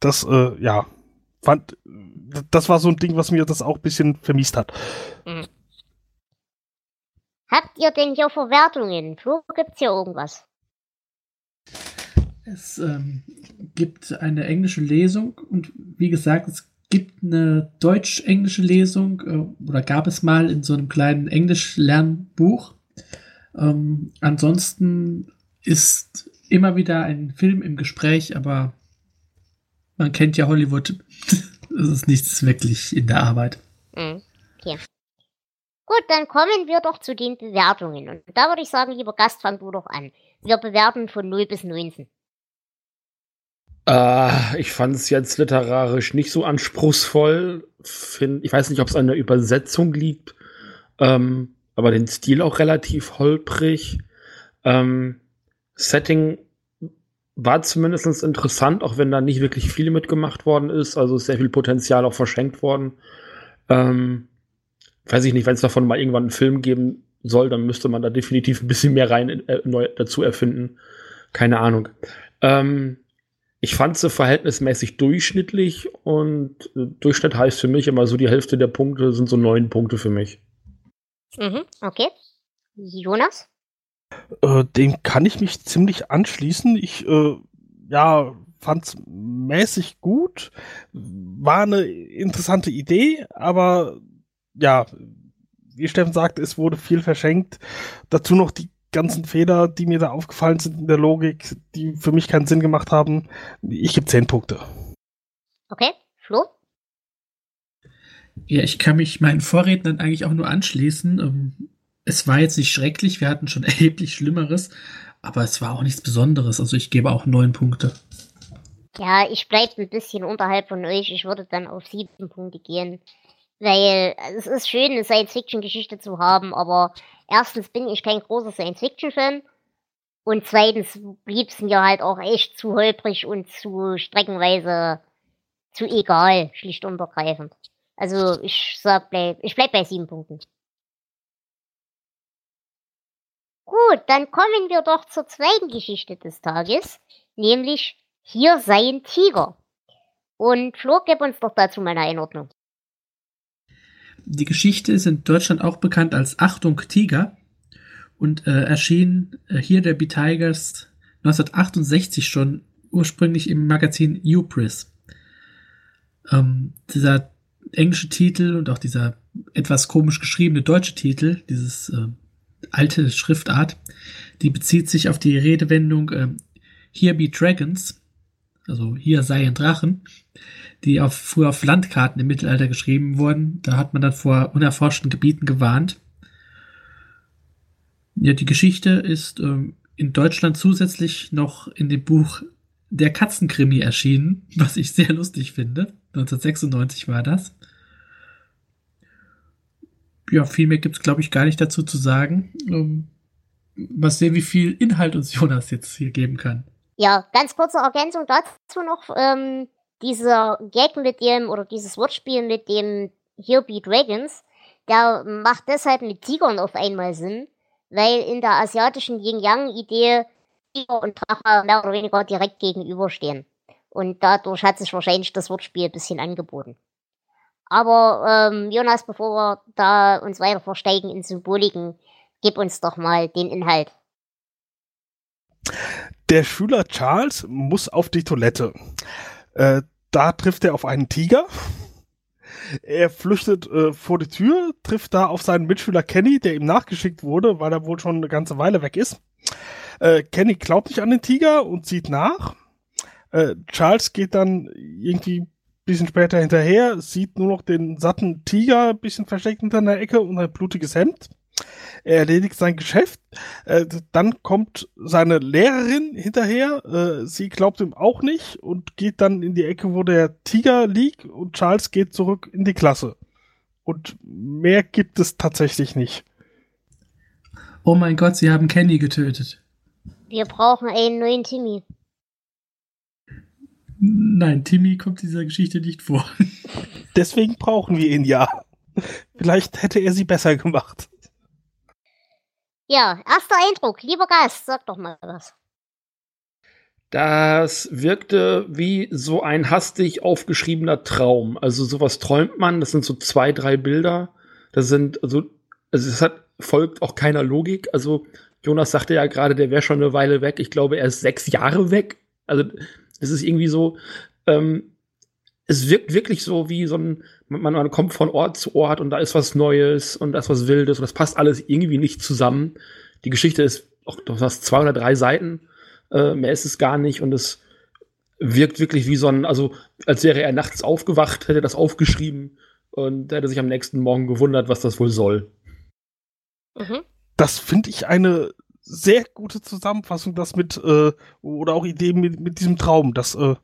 Das, äh, ja, fand, das war so ein Ding, was mir das auch ein bisschen vermisst hat. Mhm. Habt ihr denn hier Verwertungen? Flo, gibt's hier irgendwas? Es ähm, gibt eine englische Lesung und wie gesagt, es gibt eine deutsch-englische Lesung äh, oder gab es mal in so einem kleinen Englisch-Lernbuch. Ähm, ansonsten ist immer wieder ein Film im Gespräch, aber man kennt ja Hollywood. Es ist nichts wirklich in der Arbeit. Mhm. Okay. Gut, dann kommen wir doch zu den Bewertungen. Und da würde ich sagen, lieber Gast, fang du doch an. Wir bewerten von 0 bis 19. Äh, ich fand es jetzt literarisch nicht so anspruchsvoll. Find, ich weiß nicht, ob es an der Übersetzung liegt, ähm, aber den Stil auch relativ holprig. Ähm, Setting war zumindest interessant, auch wenn da nicht wirklich viel mitgemacht worden ist. Also ist sehr viel Potenzial auch verschenkt worden. Ähm, weiß ich nicht, wenn es davon mal irgendwann einen Film geben soll, dann müsste man da definitiv ein bisschen mehr rein äh, neu dazu erfinden. Keine Ahnung. Ähm, ich fand sie verhältnismäßig durchschnittlich und äh, Durchschnitt heißt für mich immer so, die Hälfte der Punkte sind so neun Punkte für mich. Mhm, okay. Jonas? Äh, dem kann ich mich ziemlich anschließen. Ich, äh, ja, fand's mäßig gut. War eine interessante Idee, aber ja, wie Steffen sagt, es wurde viel verschenkt. Dazu noch die ganzen Fehler, die mir da aufgefallen sind in der Logik, die für mich keinen Sinn gemacht haben. Ich gebe zehn Punkte. Okay, Flo? Ja, ich kann mich meinen Vorrednern eigentlich auch nur anschließen. Es war jetzt nicht schrecklich, wir hatten schon erheblich Schlimmeres, aber es war auch nichts Besonderes. Also ich gebe auch neun Punkte. Ja, ich bleibe ein bisschen unterhalb von euch. Ich würde dann auf sieben Punkte gehen. Weil es ist schön, eine Science-Fiction-Geschichte zu haben, aber erstens bin ich kein großer Science-Fiction-Fan und zweitens blieb es mir halt auch echt zu holprig und zu streckenweise zu egal, schlicht und ergreifend. Also ich sag, bleib, ich bleib bei sieben Punkten. Gut, dann kommen wir doch zur zweiten Geschichte des Tages, nämlich Hier sei ein Tiger. Und Flo, gib uns doch dazu mal eine Einordnung. Die Geschichte ist in Deutschland auch bekannt als Achtung Tiger und äh, erschien äh, hier der B-Tigers 1968 schon ursprünglich im Magazin Upris. Ähm, dieser englische Titel und auch dieser etwas komisch geschriebene deutsche Titel, dieses äh, alte Schriftart, die bezieht sich auf die Redewendung äh, Here be Dragons, also hier seien Drachen, die auf, früher auf Landkarten im Mittelalter geschrieben wurden. Da hat man dann vor unerforschten Gebieten gewarnt. Ja, die Geschichte ist ähm, in Deutschland zusätzlich noch in dem Buch Der Katzenkrimi erschienen, was ich sehr lustig finde. 1996 war das. Ja, viel mehr gibt es, glaube ich, gar nicht dazu zu sagen. Um, mal sehen, wie viel Inhalt uns Jonas jetzt hier geben kann. Ja, ganz kurze Ergänzung dazu noch. Ähm, dieser Gag mit dem, oder dieses Wortspiel mit dem Here Be Dragons, der macht deshalb mit Tigern auf einmal Sinn, weil in der asiatischen Yin-Yang-Idee Tiger und Drache mehr oder weniger direkt gegenüberstehen. Und dadurch hat sich wahrscheinlich das Wortspiel ein bisschen angeboten. Aber ähm, Jonas, bevor wir da uns weiter versteigen in Symboliken, gib uns doch mal den Inhalt. Der Schüler Charles muss auf die Toilette. Äh, da trifft er auf einen Tiger. Er flüchtet äh, vor die Tür, trifft da auf seinen Mitschüler Kenny, der ihm nachgeschickt wurde, weil er wohl schon eine ganze Weile weg ist. Äh, Kenny glaubt nicht an den Tiger und sieht nach. Äh, Charles geht dann irgendwie bisschen später hinterher, sieht nur noch den satten Tiger, bisschen versteckt hinter einer Ecke und ein blutiges Hemd. Er erledigt sein Geschäft. Äh, dann kommt seine Lehrerin hinterher. Äh, sie glaubt ihm auch nicht und geht dann in die Ecke, wo der Tiger liegt. Und Charles geht zurück in die Klasse. Und mehr gibt es tatsächlich nicht. Oh mein Gott, sie haben Kenny getötet. Wir brauchen einen neuen Timmy. Nein, Timmy kommt dieser Geschichte nicht vor. Deswegen brauchen wir ihn ja. Vielleicht hätte er sie besser gemacht. Ja, erster Eindruck. Lieber Gast, sag doch mal was. Das wirkte wie so ein hastig aufgeschriebener Traum. Also sowas träumt man. Das sind so zwei, drei Bilder. Das sind, also, also es hat, folgt auch keiner Logik. Also Jonas sagte ja gerade, der wäre schon eine Weile weg. Ich glaube, er ist sechs Jahre weg. Also es ist irgendwie so, ähm, es wirkt wirklich so wie so ein, man, man kommt von Ort zu Ort und da ist was Neues und da ist was Wildes und das passt alles irgendwie nicht zusammen. Die Geschichte ist auch was zwei oder drei Seiten, äh, mehr ist es gar nicht und es wirkt wirklich wie so ein, also als wäre er nachts aufgewacht, hätte das aufgeschrieben und hätte sich am nächsten Morgen gewundert, was das wohl soll. Mhm. Das finde ich eine sehr gute Zusammenfassung, das mit, äh, oder auch Ideen mit, mit diesem Traum. Das, äh,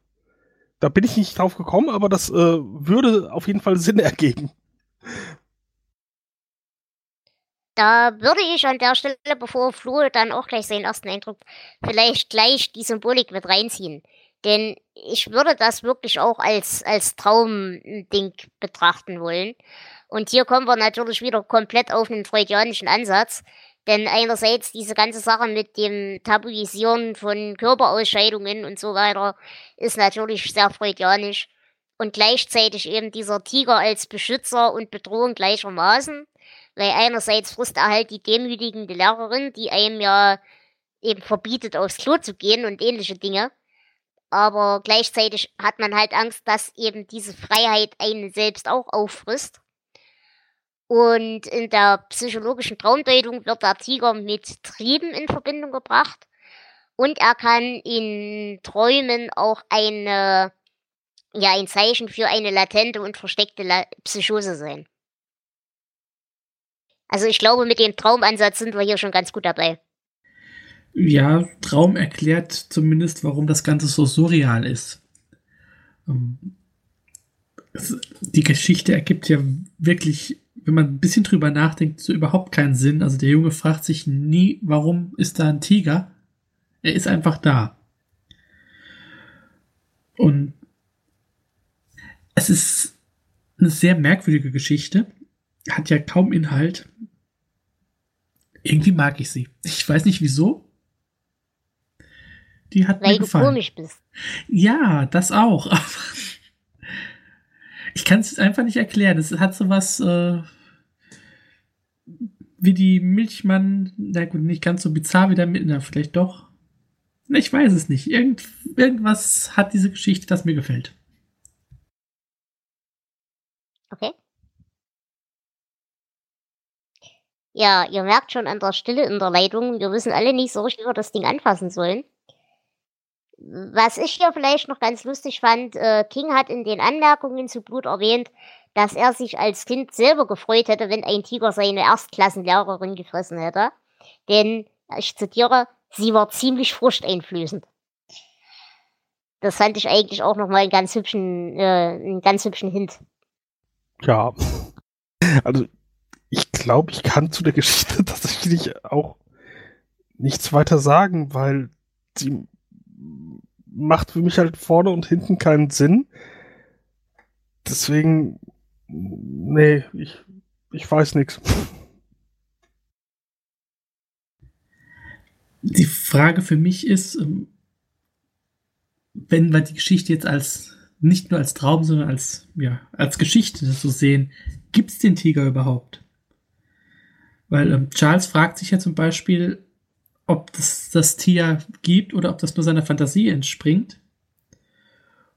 da bin ich nicht drauf gekommen, aber das äh, würde auf jeden Fall Sinn ergeben. Da würde ich an der Stelle, bevor Flo dann auch gleich seinen ersten Eindruck, vielleicht gleich die Symbolik mit reinziehen. Denn ich würde das wirklich auch als, als Traumding betrachten wollen. Und hier kommen wir natürlich wieder komplett auf einen freudianischen Ansatz. Denn einerseits diese ganze Sache mit dem Tabuisieren von Körperausscheidungen und so weiter ist natürlich sehr freudianisch. Und gleichzeitig eben dieser Tiger als Beschützer und Bedrohung gleichermaßen. Weil einerseits frisst er halt die demütigende Lehrerin, die einem ja eben verbietet, aufs Klo zu gehen und ähnliche Dinge. Aber gleichzeitig hat man halt Angst, dass eben diese Freiheit einen selbst auch auffrisst. Und in der psychologischen Traumdeutung wird der Tiger mit Trieben in Verbindung gebracht. Und er kann in Träumen auch eine, ja, ein Zeichen für eine latente und versteckte La Psychose sein. Also ich glaube, mit dem Traumansatz sind wir hier schon ganz gut dabei. Ja, Traum erklärt zumindest, warum das Ganze so surreal ist. Ähm, die Geschichte ergibt ja wirklich wenn man ein bisschen drüber nachdenkt, so überhaupt keinen Sinn. Also der Junge fragt sich nie, warum ist da ein Tiger? Er ist einfach da. Und es ist eine sehr merkwürdige Geschichte. Hat ja kaum Inhalt. Irgendwie mag ich sie. Ich weiß nicht wieso. Die hat Weil mir gefallen. du komisch bist. Ja, das auch. ich kann es einfach nicht erklären. Es hat so was äh, wie die Milchmann, na gut, nicht ganz so bizarr wie der Mitner, vielleicht doch. Ich weiß es nicht. Irgend, irgendwas hat diese Geschichte, das mir gefällt. Okay. Ja, ihr merkt schon an der Stille in der Leitung, wir wissen alle nicht so richtig, wie wir das Ding anfassen sollen. Was ich hier vielleicht noch ganz lustig fand, äh, King hat in den Anmerkungen zu Blut erwähnt, dass er sich als Kind selber gefreut hätte, wenn ein Tiger seine Erstklassenlehrerin gefressen hätte. Denn, ich zitiere, sie war ziemlich furchteinflößend. Das fand ich eigentlich auch nochmal einen ganz hübschen, äh, einen ganz hübschen Hint. Ja. Also, ich glaube, ich kann zu der Geschichte tatsächlich auch nichts weiter sagen, weil sie macht für mich halt vorne und hinten keinen Sinn. Deswegen, nee, ich, ich weiß nichts. Die Frage für mich ist, ähm, wenn wir die Geschichte jetzt als nicht nur als Traum, sondern als, ja, als Geschichte so sehen, gibt es den Tiger überhaupt? Weil ähm, Charles fragt sich ja zum Beispiel, ob das das Tier gibt oder ob das nur seiner Fantasie entspringt.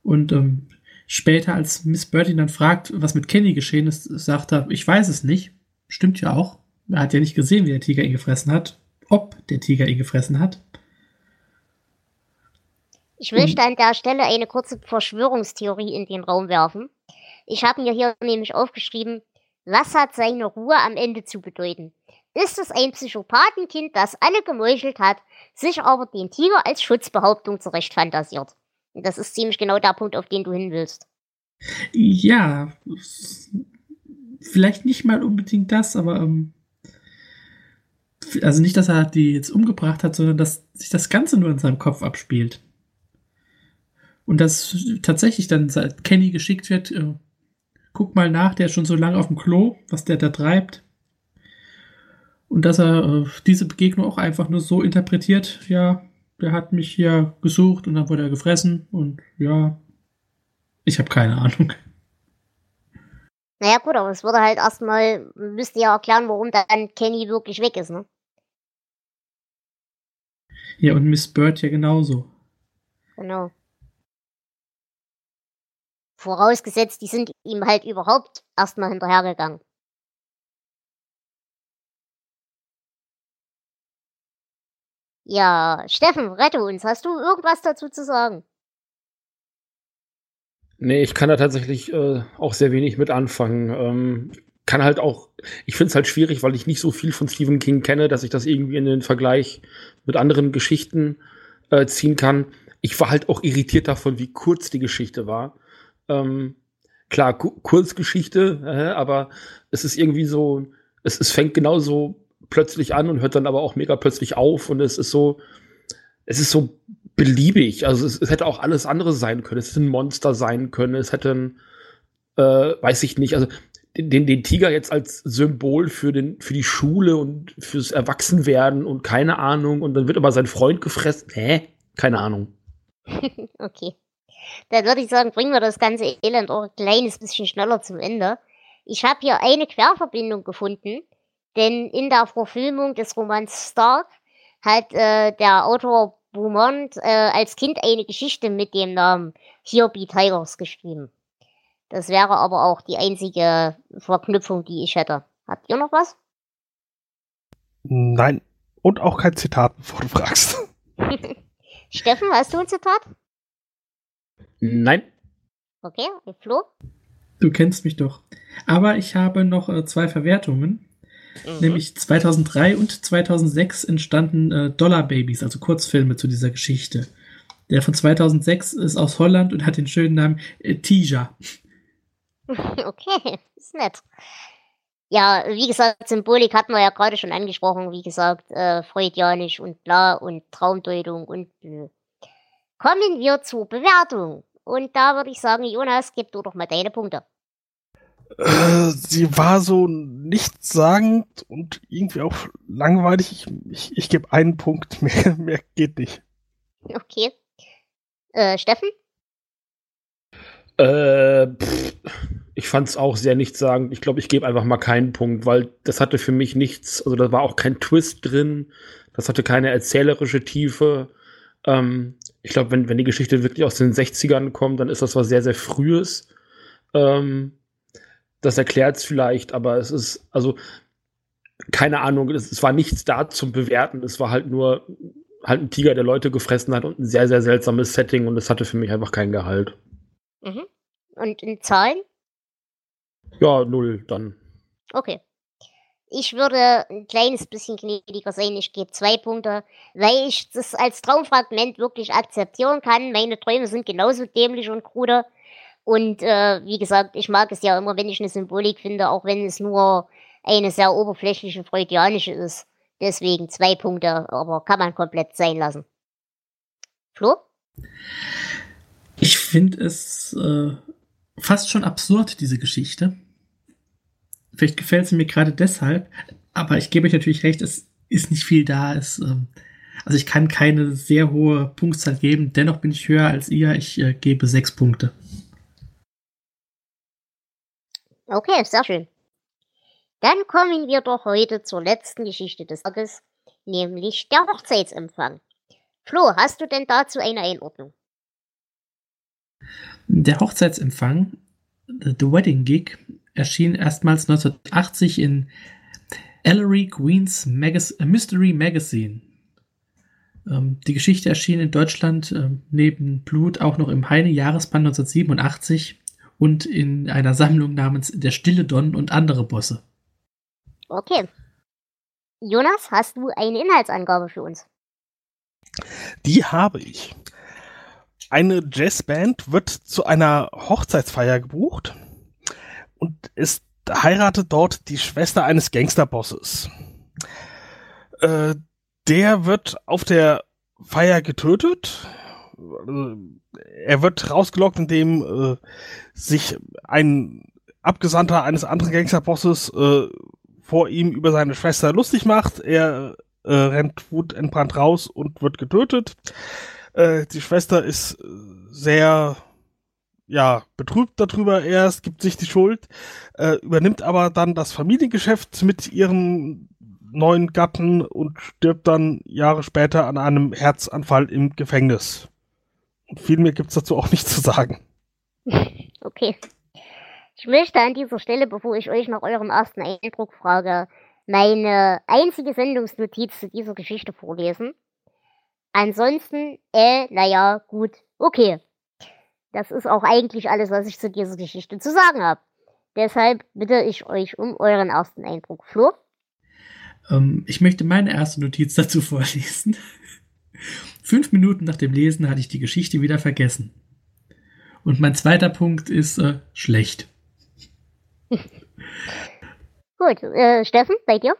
Und ähm, später, als Miss Bird ihn dann fragt, was mit Kenny geschehen ist, sagt er, ich weiß es nicht. Stimmt ja auch. Er hat ja nicht gesehen, wie der Tiger ihn gefressen hat. Ob der Tiger ihn gefressen hat. Ich möchte an der Stelle eine kurze Verschwörungstheorie in den Raum werfen. Ich habe mir hier nämlich aufgeschrieben, was hat seine Ruhe am Ende zu bedeuten? Ist es ein Psychopathenkind, das alle gemeuchelt hat, sich aber den Tiger als Schutzbehauptung zurecht fantasiert? Und das ist ziemlich genau der Punkt, auf den du hin willst. Ja, vielleicht nicht mal unbedingt das, aber ähm, also nicht, dass er die jetzt umgebracht hat, sondern dass sich das Ganze nur in seinem Kopf abspielt. Und dass tatsächlich dann Kenny geschickt wird, äh, guck mal nach, der ist schon so lange auf dem Klo, was der da treibt. Und dass er äh, diese Begegnung auch einfach nur so interpretiert, ja, der hat mich hier gesucht und dann wurde er gefressen und ja, ich habe keine Ahnung. Naja gut, aber es würde halt erstmal, müsste ja erklären, warum dann Kenny wirklich weg ist, ne? Ja, und Miss Bird ja genauso. Genau. Vorausgesetzt, die sind ihm halt überhaupt erstmal hinterhergegangen. Ja, Steffen, rette uns. Hast du irgendwas dazu zu sagen? Nee, ich kann da tatsächlich äh, auch sehr wenig mit anfangen. Ähm, kann halt auch, ich finde es halt schwierig, weil ich nicht so viel von Stephen King kenne, dass ich das irgendwie in den Vergleich mit anderen Geschichten äh, ziehen kann. Ich war halt auch irritiert davon, wie kurz die Geschichte war. Ähm, klar, Ku Kurzgeschichte, äh, aber es ist irgendwie so, es, es fängt genauso plötzlich an und hört dann aber auch mega plötzlich auf und es ist so, es ist so beliebig. Also es, es hätte auch alles andere sein können. Es hätte ein Monster sein können. Es hätte ein, äh, weiß ich nicht, also den, den Tiger jetzt als Symbol für, den, für die Schule und fürs Erwachsenwerden und keine Ahnung. Und dann wird aber sein Freund gefressen. Hä? Keine Ahnung. okay. Dann würde ich sagen, bringen wir das ganze Elend auch ein kleines bisschen schneller zum Ende. Ich habe hier eine Querverbindung gefunden denn in der Verfilmung des Romans Stark hat äh, der Autor Beaumont äh, als Kind eine Geschichte mit dem Namen Here Be Tigers geschrieben. Das wäre aber auch die einzige Verknüpfung, die ich hätte. Habt ihr noch was? Nein. Und auch kein Zitat, bevor du fragst. Steffen, hast du ein Zitat? Nein. Okay, Flo? Du kennst mich doch. Aber ich habe noch äh, zwei Verwertungen. Mhm. Nämlich 2003 und 2006 entstanden äh, Dollar Babies, also Kurzfilme zu dieser Geschichte. Der von 2006 ist aus Holland und hat den schönen Namen äh, Tija. Okay, ist nett. Ja, wie gesagt, Symbolik hatten wir ja gerade schon angesprochen. Wie gesagt, äh, freudianisch und bla und Traumdeutung und blö. Kommen wir zur Bewertung. Und da würde ich sagen, Jonas, gib du doch mal deine Punkte. Äh, sie war so nichtssagend und irgendwie auch langweilig. Ich, ich, ich gebe einen Punkt, mehr, mehr geht nicht. Okay. Äh, Steffen? Äh, pff, ich fand es auch sehr nichtssagend. Ich glaube, ich gebe einfach mal keinen Punkt, weil das hatte für mich nichts, also da war auch kein Twist drin, das hatte keine erzählerische Tiefe. Ähm, ich glaube, wenn, wenn die Geschichte wirklich aus den 60ern kommt, dann ist das was sehr, sehr Frühes. Ähm, das erklärt es vielleicht, aber es ist, also, keine Ahnung, es, es, war nichts da zum Bewerten. Es war halt nur halt ein Tiger, der Leute gefressen hat und ein sehr, sehr seltsames Setting und es hatte für mich einfach keinen Gehalt. Mhm. Und in Zahlen? Ja, null dann. Okay. Ich würde ein kleines bisschen gnädiger sein. Ich gebe zwei Punkte, weil ich das als Traumfragment wirklich akzeptieren kann. Meine Träume sind genauso dämlich und krude. Und äh, wie gesagt, ich mag es ja immer, wenn ich eine Symbolik finde, auch wenn es nur eine sehr oberflächliche freudianische ist. Deswegen zwei Punkte, aber kann man komplett sein lassen. Flo? Ich finde es äh, fast schon absurd, diese Geschichte. Vielleicht gefällt sie mir gerade deshalb, aber ich gebe euch natürlich recht, es ist nicht viel da. Es, äh, also ich kann keine sehr hohe Punktzahl geben, dennoch bin ich höher als ihr. Ich äh, gebe sechs Punkte. Okay, sehr schön. Dann kommen wir doch heute zur letzten Geschichte des Tages, nämlich der Hochzeitsempfang. Flo, hast du denn dazu eine Einordnung? Der Hochzeitsempfang, The Wedding Gig, erschien erstmals 1980 in Ellery Queen's Magaz Mystery Magazine. Ähm, die Geschichte erschien in Deutschland äh, neben Blut auch noch im Heine Jahresband 1987 und in einer Sammlung namens Der Stille Don und andere Bosse. Okay. Jonas, hast du eine Inhaltsangabe für uns? Die habe ich. Eine Jazzband wird zu einer Hochzeitsfeier gebucht und es heiratet dort die Schwester eines Gangsterbosses. Äh, der wird auf der Feier getötet. Er wird rausgelockt, indem äh, sich ein Abgesandter eines anderen Gangsterbosses äh, vor ihm über seine Schwester lustig macht. Er äh, rennt wutentbrannt raus und wird getötet. Äh, die Schwester ist sehr ja, betrübt darüber erst, gibt sich die Schuld, äh, übernimmt aber dann das Familiengeschäft mit ihrem neuen Gatten und stirbt dann Jahre später an einem Herzanfall im Gefängnis. Und viel mehr gibt's dazu auch nicht zu sagen. Okay. Ich möchte an dieser Stelle, bevor ich euch nach eurem ersten Eindruck frage, meine einzige Sendungsnotiz zu dieser Geschichte vorlesen. Ansonsten, äh, naja, gut, okay. Das ist auch eigentlich alles, was ich zu dieser Geschichte zu sagen habe. Deshalb bitte ich euch um euren ersten Eindruck. Flo? Ähm, ich möchte meine erste Notiz dazu vorlesen. Fünf Minuten nach dem Lesen hatte ich die Geschichte wieder vergessen. Und mein zweiter Punkt ist äh, schlecht. Gut, äh, Steffen, bei dir?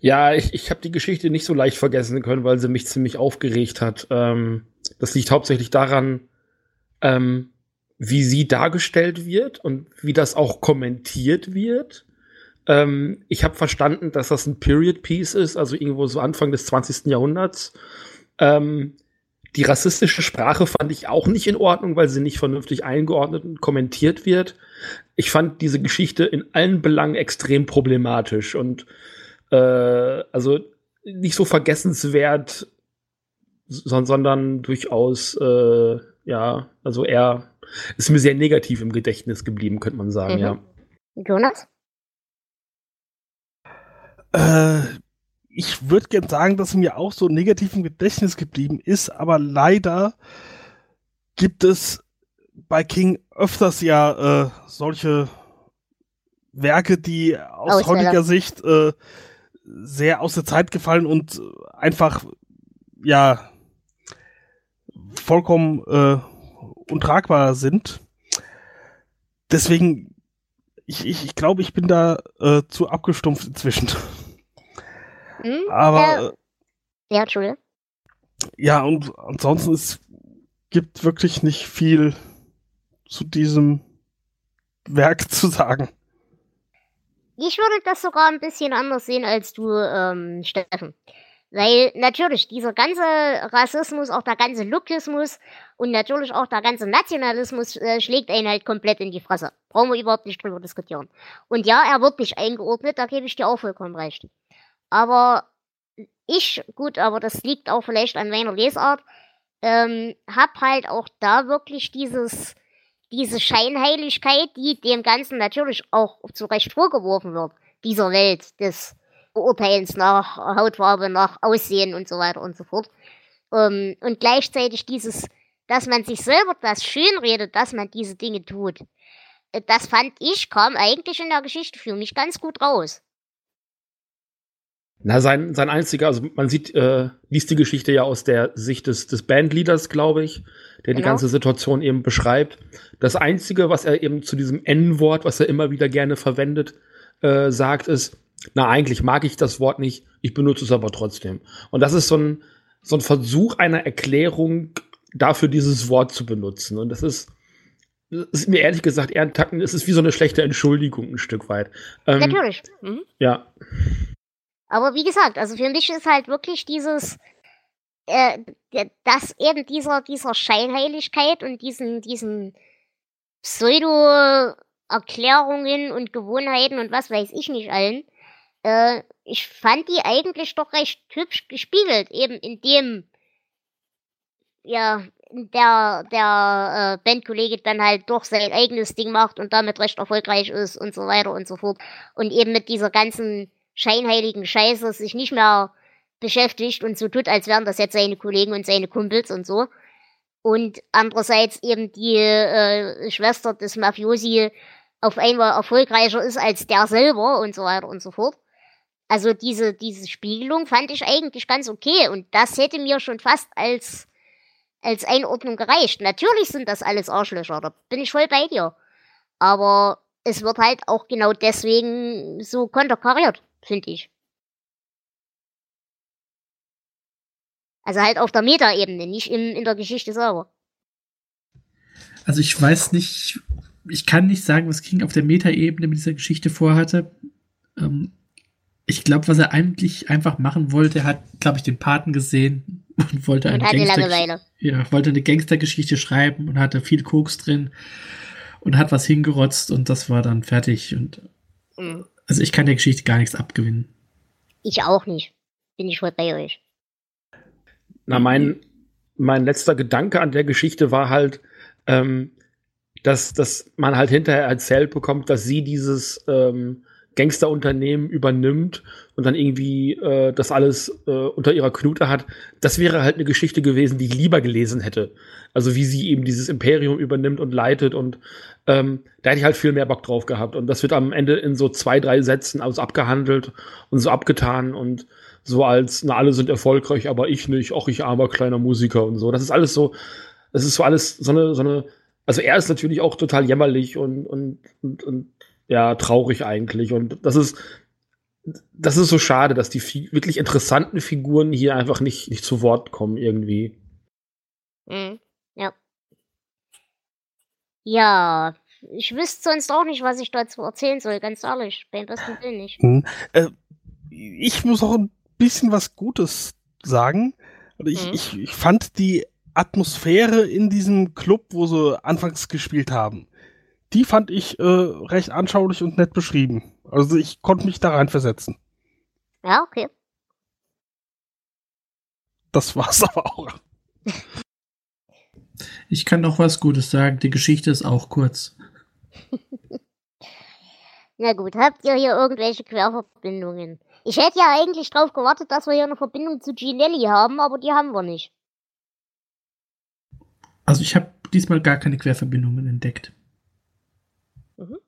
Ja, ich, ich habe die Geschichte nicht so leicht vergessen können, weil sie mich ziemlich aufgeregt hat. Ähm, das liegt hauptsächlich daran, ähm, wie sie dargestellt wird und wie das auch kommentiert wird. Ähm, ich habe verstanden, dass das ein Period Piece ist, also irgendwo so Anfang des 20. Jahrhunderts. Ähm, die rassistische Sprache fand ich auch nicht in Ordnung, weil sie nicht vernünftig eingeordnet und kommentiert wird. Ich fand diese Geschichte in allen Belangen extrem problematisch und äh, also nicht so vergessenswert, sondern durchaus äh, ja, also eher ist mir sehr negativ im Gedächtnis geblieben, könnte man sagen, mhm. ja. Jonas? Äh, ich würde gern sagen, dass mir auch so negativ im Gedächtnis geblieben ist, aber leider gibt es bei King öfters ja äh, solche Werke, die aus Ausfälle. heutiger Sicht äh, sehr aus der Zeit gefallen und einfach ja vollkommen äh, untragbar sind. Deswegen, ich, ich, ich glaube, ich bin da äh, zu abgestumpft inzwischen. Hm? Aber. Äh, ja, Entschuldigung. Ja, und ansonsten, es gibt wirklich nicht viel zu diesem Werk zu sagen. Ich würde das sogar ein bisschen anders sehen als du, ähm, Steffen. Weil natürlich dieser ganze Rassismus, auch der ganze Lukismus und natürlich auch der ganze Nationalismus äh, schlägt einen halt komplett in die Fresse. Brauchen wir überhaupt nicht drüber diskutieren. Und ja, er wird nicht eingeordnet, da gebe ich dir auch vollkommen recht. Aber ich, gut, aber das liegt auch vielleicht an meiner Lesart, ähm, hab halt auch da wirklich dieses, diese Scheinheiligkeit, die dem Ganzen natürlich auch zu Recht vorgeworfen wird, dieser Welt des Beurteilens nach Hautfarbe, nach Aussehen und so weiter und so fort. Ähm, und gleichzeitig dieses, dass man sich selber das schönredet, dass man diese Dinge tut. Äh, das fand ich, kam eigentlich in der Geschichte für mich ganz gut raus. Na, sein, sein einziger, also man sieht, äh, liest die Geschichte ja aus der Sicht des, des Bandleaders, glaube ich, der genau. die ganze Situation eben beschreibt. Das Einzige, was er eben zu diesem N-Wort, was er immer wieder gerne verwendet, äh, sagt, ist, na, eigentlich mag ich das Wort nicht, ich benutze es aber trotzdem. Und das ist so ein, so ein Versuch einer Erklärung dafür, dieses Wort zu benutzen. Und das ist, das ist mir ehrlich gesagt eher ein Tacken, es ist wie so eine schlechte Entschuldigung ein Stück weit. Ähm, Natürlich. Mhm. Ja. Aber wie gesagt, also für mich ist halt wirklich dieses, äh, dass eben dieser, dieser Scheinheiligkeit und diesen, diesen Pseudo-Erklärungen und Gewohnheiten und was weiß ich nicht allen, äh, ich fand die eigentlich doch recht hübsch gespiegelt, eben in dem, ja, der, der äh, Bandkollege dann halt doch sein eigenes Ding macht und damit recht erfolgreich ist und so weiter und so fort. Und eben mit dieser ganzen scheinheiligen Scheiße sich nicht mehr beschäftigt und so tut, als wären das jetzt seine Kollegen und seine Kumpels und so. Und andererseits eben die äh, Schwester des Mafiosi auf einmal erfolgreicher ist als der selber und so weiter und so fort. Also diese, diese Spiegelung fand ich eigentlich ganz okay und das hätte mir schon fast als, als Einordnung gereicht. Natürlich sind das alles Arschlöcher, da bin ich voll bei dir. Aber es wird halt auch genau deswegen so konterkariert, finde ich. Also halt auf der Meta-Ebene, nicht in, in der Geschichte selber. Also ich weiß nicht, ich kann nicht sagen, was King auf der Meta-Ebene mit dieser Geschichte vorhatte. Ähm, ich glaube, was er eigentlich einfach machen wollte, er hat, glaube ich, den Paten gesehen und wollte eine, Gangster ja, wollte eine Gangstergeschichte schreiben und hatte viel Koks drin und hat was hingerotzt und das war dann fertig. Und mhm. Also ich kann der Geschichte gar nichts abgewinnen. Ich auch nicht. Bin ich voll bei euch. Na, mein, mein letzter Gedanke an der Geschichte war halt, ähm, dass, dass man halt hinterher erzählt bekommt, dass sie dieses ähm, Gangsterunternehmen übernimmt und dann irgendwie äh, das alles äh, unter ihrer Knute hat, das wäre halt eine Geschichte gewesen, die ich lieber gelesen hätte. Also wie sie eben dieses Imperium übernimmt und leitet und ähm, da hätte ich halt viel mehr Bock drauf gehabt. Und das wird am Ende in so zwei, drei Sätzen alles abgehandelt und so abgetan und so als, na, alle sind erfolgreich, aber ich nicht, auch ich armer kleiner Musiker und so. Das ist alles so, das ist so alles so eine, so eine, also er ist natürlich auch total jämmerlich und, und, und, und ja, traurig eigentlich. Und das ist, das ist so schade, dass die wirklich interessanten Figuren hier einfach nicht, nicht zu Wort kommen irgendwie. Mhm. Ja. Ja, ich wüsste sonst auch nicht, was ich dazu erzählen soll, ganz ehrlich. Beim besten Willen nicht. Mhm. Äh, ich muss auch ein bisschen was Gutes sagen. Ich, mhm. ich, ich fand die Atmosphäre in diesem Club, wo sie anfangs gespielt haben, die fand ich äh, recht anschaulich und nett beschrieben. Also ich konnte mich da reinversetzen. Ja, okay. Das war's aber auch. Ich kann noch was Gutes sagen. Die Geschichte ist auch kurz. Na gut, habt ihr hier irgendwelche Querverbindungen? Ich hätte ja eigentlich drauf gewartet, dass wir hier eine Verbindung zu Ginelli haben, aber die haben wir nicht. Also ich habe diesmal gar keine Querverbindungen entdeckt. Mhm.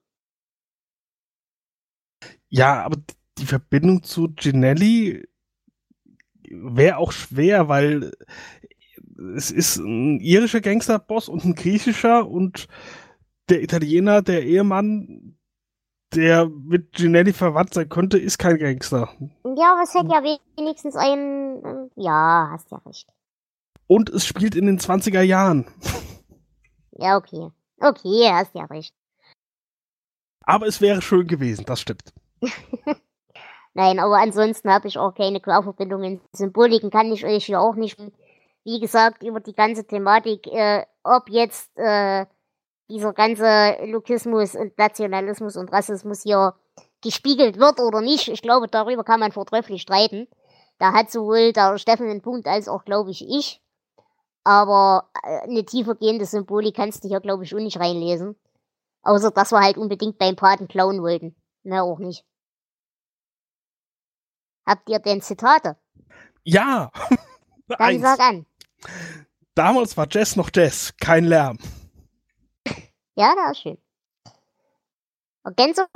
Ja, aber die Verbindung zu Ginelli wäre auch schwer, weil es ist ein irischer Gangsterboss und ein griechischer und der Italiener, der Ehemann, der mit Ginelli verwandt sein könnte, ist kein Gangster. Ja, aber es hätte ja wenigstens ein. Ähm, ja, hast ja recht. Und es spielt in den 20er Jahren. Ja, okay. Okay, hast ja recht. Aber es wäre schön gewesen, das stimmt. Nein, aber ansonsten habe ich auch keine Querverbindungen. Symboliken kann ich euch ja auch nicht, wie gesagt, über die ganze Thematik, äh, ob jetzt äh, dieser ganze Lukismus und Nationalismus und Rassismus hier gespiegelt wird oder nicht. Ich glaube, darüber kann man vortrefflich streiten. Da hat sowohl der Steffen einen Punkt als auch, glaube ich, ich. Aber äh, eine tiefergehende Symbolik kannst du hier, glaube ich, auch nicht reinlesen. Außer, dass wir halt unbedingt beim Paten klauen wollten. Mehr auch nicht. Habt ihr denn Zitate? Ja! Dann Eins. sag an. Damals war Jazz noch Jazz, kein Lärm. Ja, das ist schön. Ergänzungen?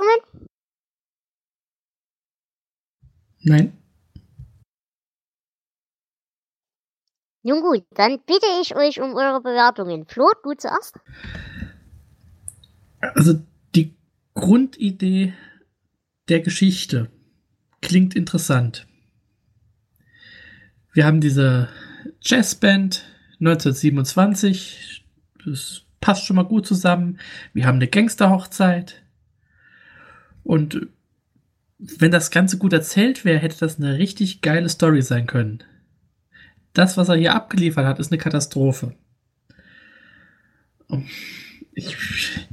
Nein. Nun gut, dann bitte ich euch um eure Bewertungen. Flo, du zuerst. Also die Grundidee der Geschichte klingt interessant. Wir haben diese Jazzband 1927. Das passt schon mal gut zusammen. Wir haben eine Gangsterhochzeit. Und wenn das Ganze gut erzählt wäre, hätte das eine richtig geile Story sein können. Das, was er hier abgeliefert hat, ist eine Katastrophe. Ich,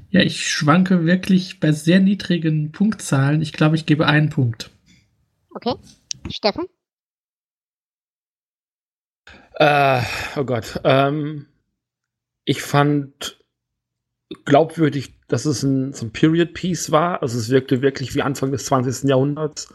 ja, ich schwanke wirklich bei sehr niedrigen Punktzahlen. Ich glaube, ich gebe einen Punkt. Okay. Steffen? Äh, oh Gott. Ähm, ich fand glaubwürdig, dass es ein, so ein Period Piece war. Also es wirkte wirklich wie Anfang des 20. Jahrhunderts.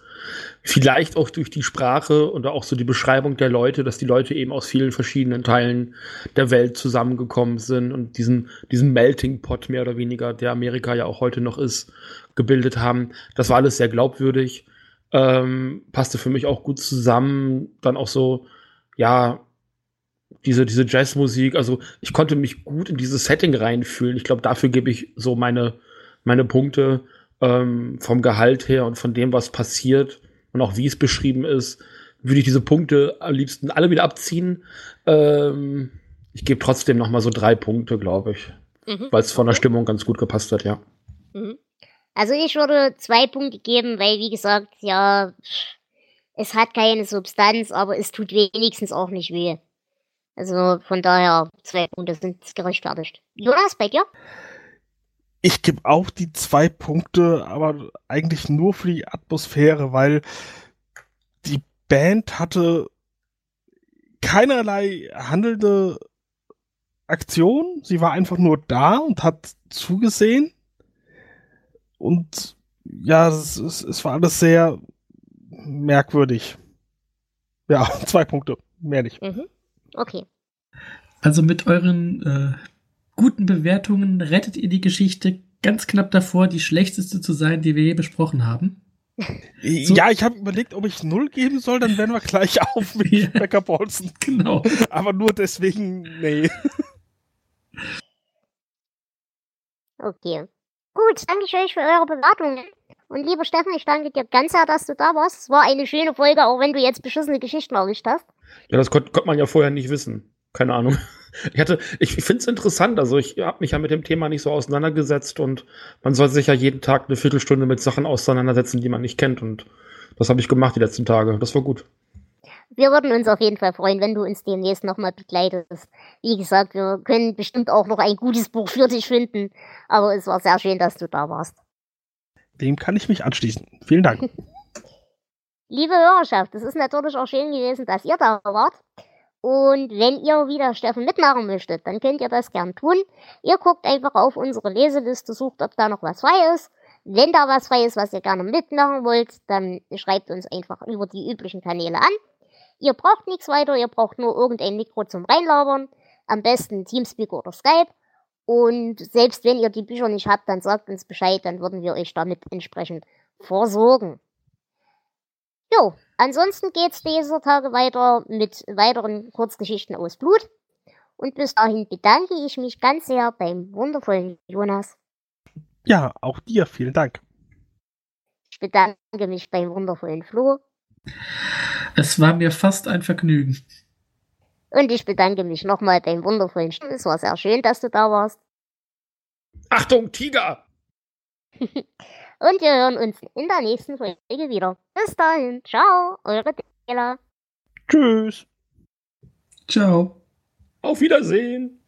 Vielleicht auch durch die Sprache und auch so die Beschreibung der Leute, dass die Leute eben aus vielen verschiedenen Teilen der Welt zusammengekommen sind und diesen, diesen Melting Pot mehr oder weniger, der Amerika ja auch heute noch ist, gebildet haben. Das war alles sehr glaubwürdig. Ähm, passte für mich auch gut zusammen. Dann auch so, ja, diese, diese Jazzmusik, also ich konnte mich gut in dieses Setting reinfühlen. Ich glaube, dafür gebe ich so meine, meine Punkte ähm, vom Gehalt her und von dem, was passiert und auch wie es beschrieben ist, würde ich diese Punkte am liebsten alle wieder abziehen. Ähm, ich gebe trotzdem noch mal so drei Punkte, glaube ich, mhm. weil es von der Stimmung ganz gut gepasst hat, ja. Mhm. Also ich würde zwei Punkte geben, weil wie gesagt, ja, es hat keine Substanz, aber es tut wenigstens auch nicht weh. Also von daher, zwei Punkte sind gerechtfertigt. Jonas, bei dir? Ich gebe auch die zwei Punkte, aber eigentlich nur für die Atmosphäre, weil die Band hatte keinerlei handelnde Aktion. Sie war einfach nur da und hat zugesehen. Und ja, es, es, es war alles sehr merkwürdig. Ja, zwei Punkte, mehr nicht. Mhm. Okay. Also mit euren äh, guten Bewertungen rettet ihr die Geschichte ganz knapp davor, die schlechteste zu sein, die wir je besprochen haben. So. Ja, ich habe überlegt, ob ich null geben soll, dann wären wir gleich auf mit ja. Becker Paulsen. Genau. Aber nur deswegen, nee. Okay. Gut, danke ich euch für eure Bewertungen. Und lieber Steffen, ich danke dir ganz sehr, dass du da warst. Es war eine schöne Folge, auch wenn du jetzt beschissene Geschichten erwischt hast. Ja, das konnte konnt man ja vorher nicht wissen. Keine Ahnung. Ich ich, ich finde es interessant. Also ich habe mich ja mit dem Thema nicht so auseinandergesetzt und man soll sich ja jeden Tag eine Viertelstunde mit Sachen auseinandersetzen, die man nicht kennt. Und das habe ich gemacht die letzten Tage. Das war gut. Wir würden uns auf jeden Fall freuen, wenn du uns demnächst nochmal begleitest. Wie gesagt, wir können bestimmt auch noch ein gutes Buch für dich finden. Aber es war sehr schön, dass du da warst. Dem kann ich mich anschließen. Vielen Dank. Liebe Hörerschaft, es ist natürlich auch schön gewesen, dass ihr da wart. Und wenn ihr wieder Steffen mitmachen möchtet, dann könnt ihr das gern tun. Ihr guckt einfach auf unsere Leseliste, sucht, ob da noch was frei ist. Wenn da was frei ist, was ihr gerne mitmachen wollt, dann schreibt uns einfach über die üblichen Kanäle an. Ihr braucht nichts weiter, ihr braucht nur irgendein Mikro zum Reinlabern. Am besten Teamspeak oder Skype. Und selbst wenn ihr die Bücher nicht habt, dann sagt uns Bescheid, dann würden wir euch damit entsprechend versorgen. Jo, ansonsten geht's dieser Tage weiter mit weiteren Kurzgeschichten aus Blut. Und bis dahin bedanke ich mich ganz sehr beim wundervollen Jonas. Ja, auch dir vielen Dank. Ich bedanke mich beim wundervollen Flo. Es war mir fast ein Vergnügen. Und ich bedanke mich nochmal beim wundervollen St Es war sehr schön, dass du da warst. Achtung, Tiger! Und wir hören uns in der nächsten Folge wieder. Bis dahin. Ciao, eure Dela. Tschüss. Ciao. Auf Wiedersehen.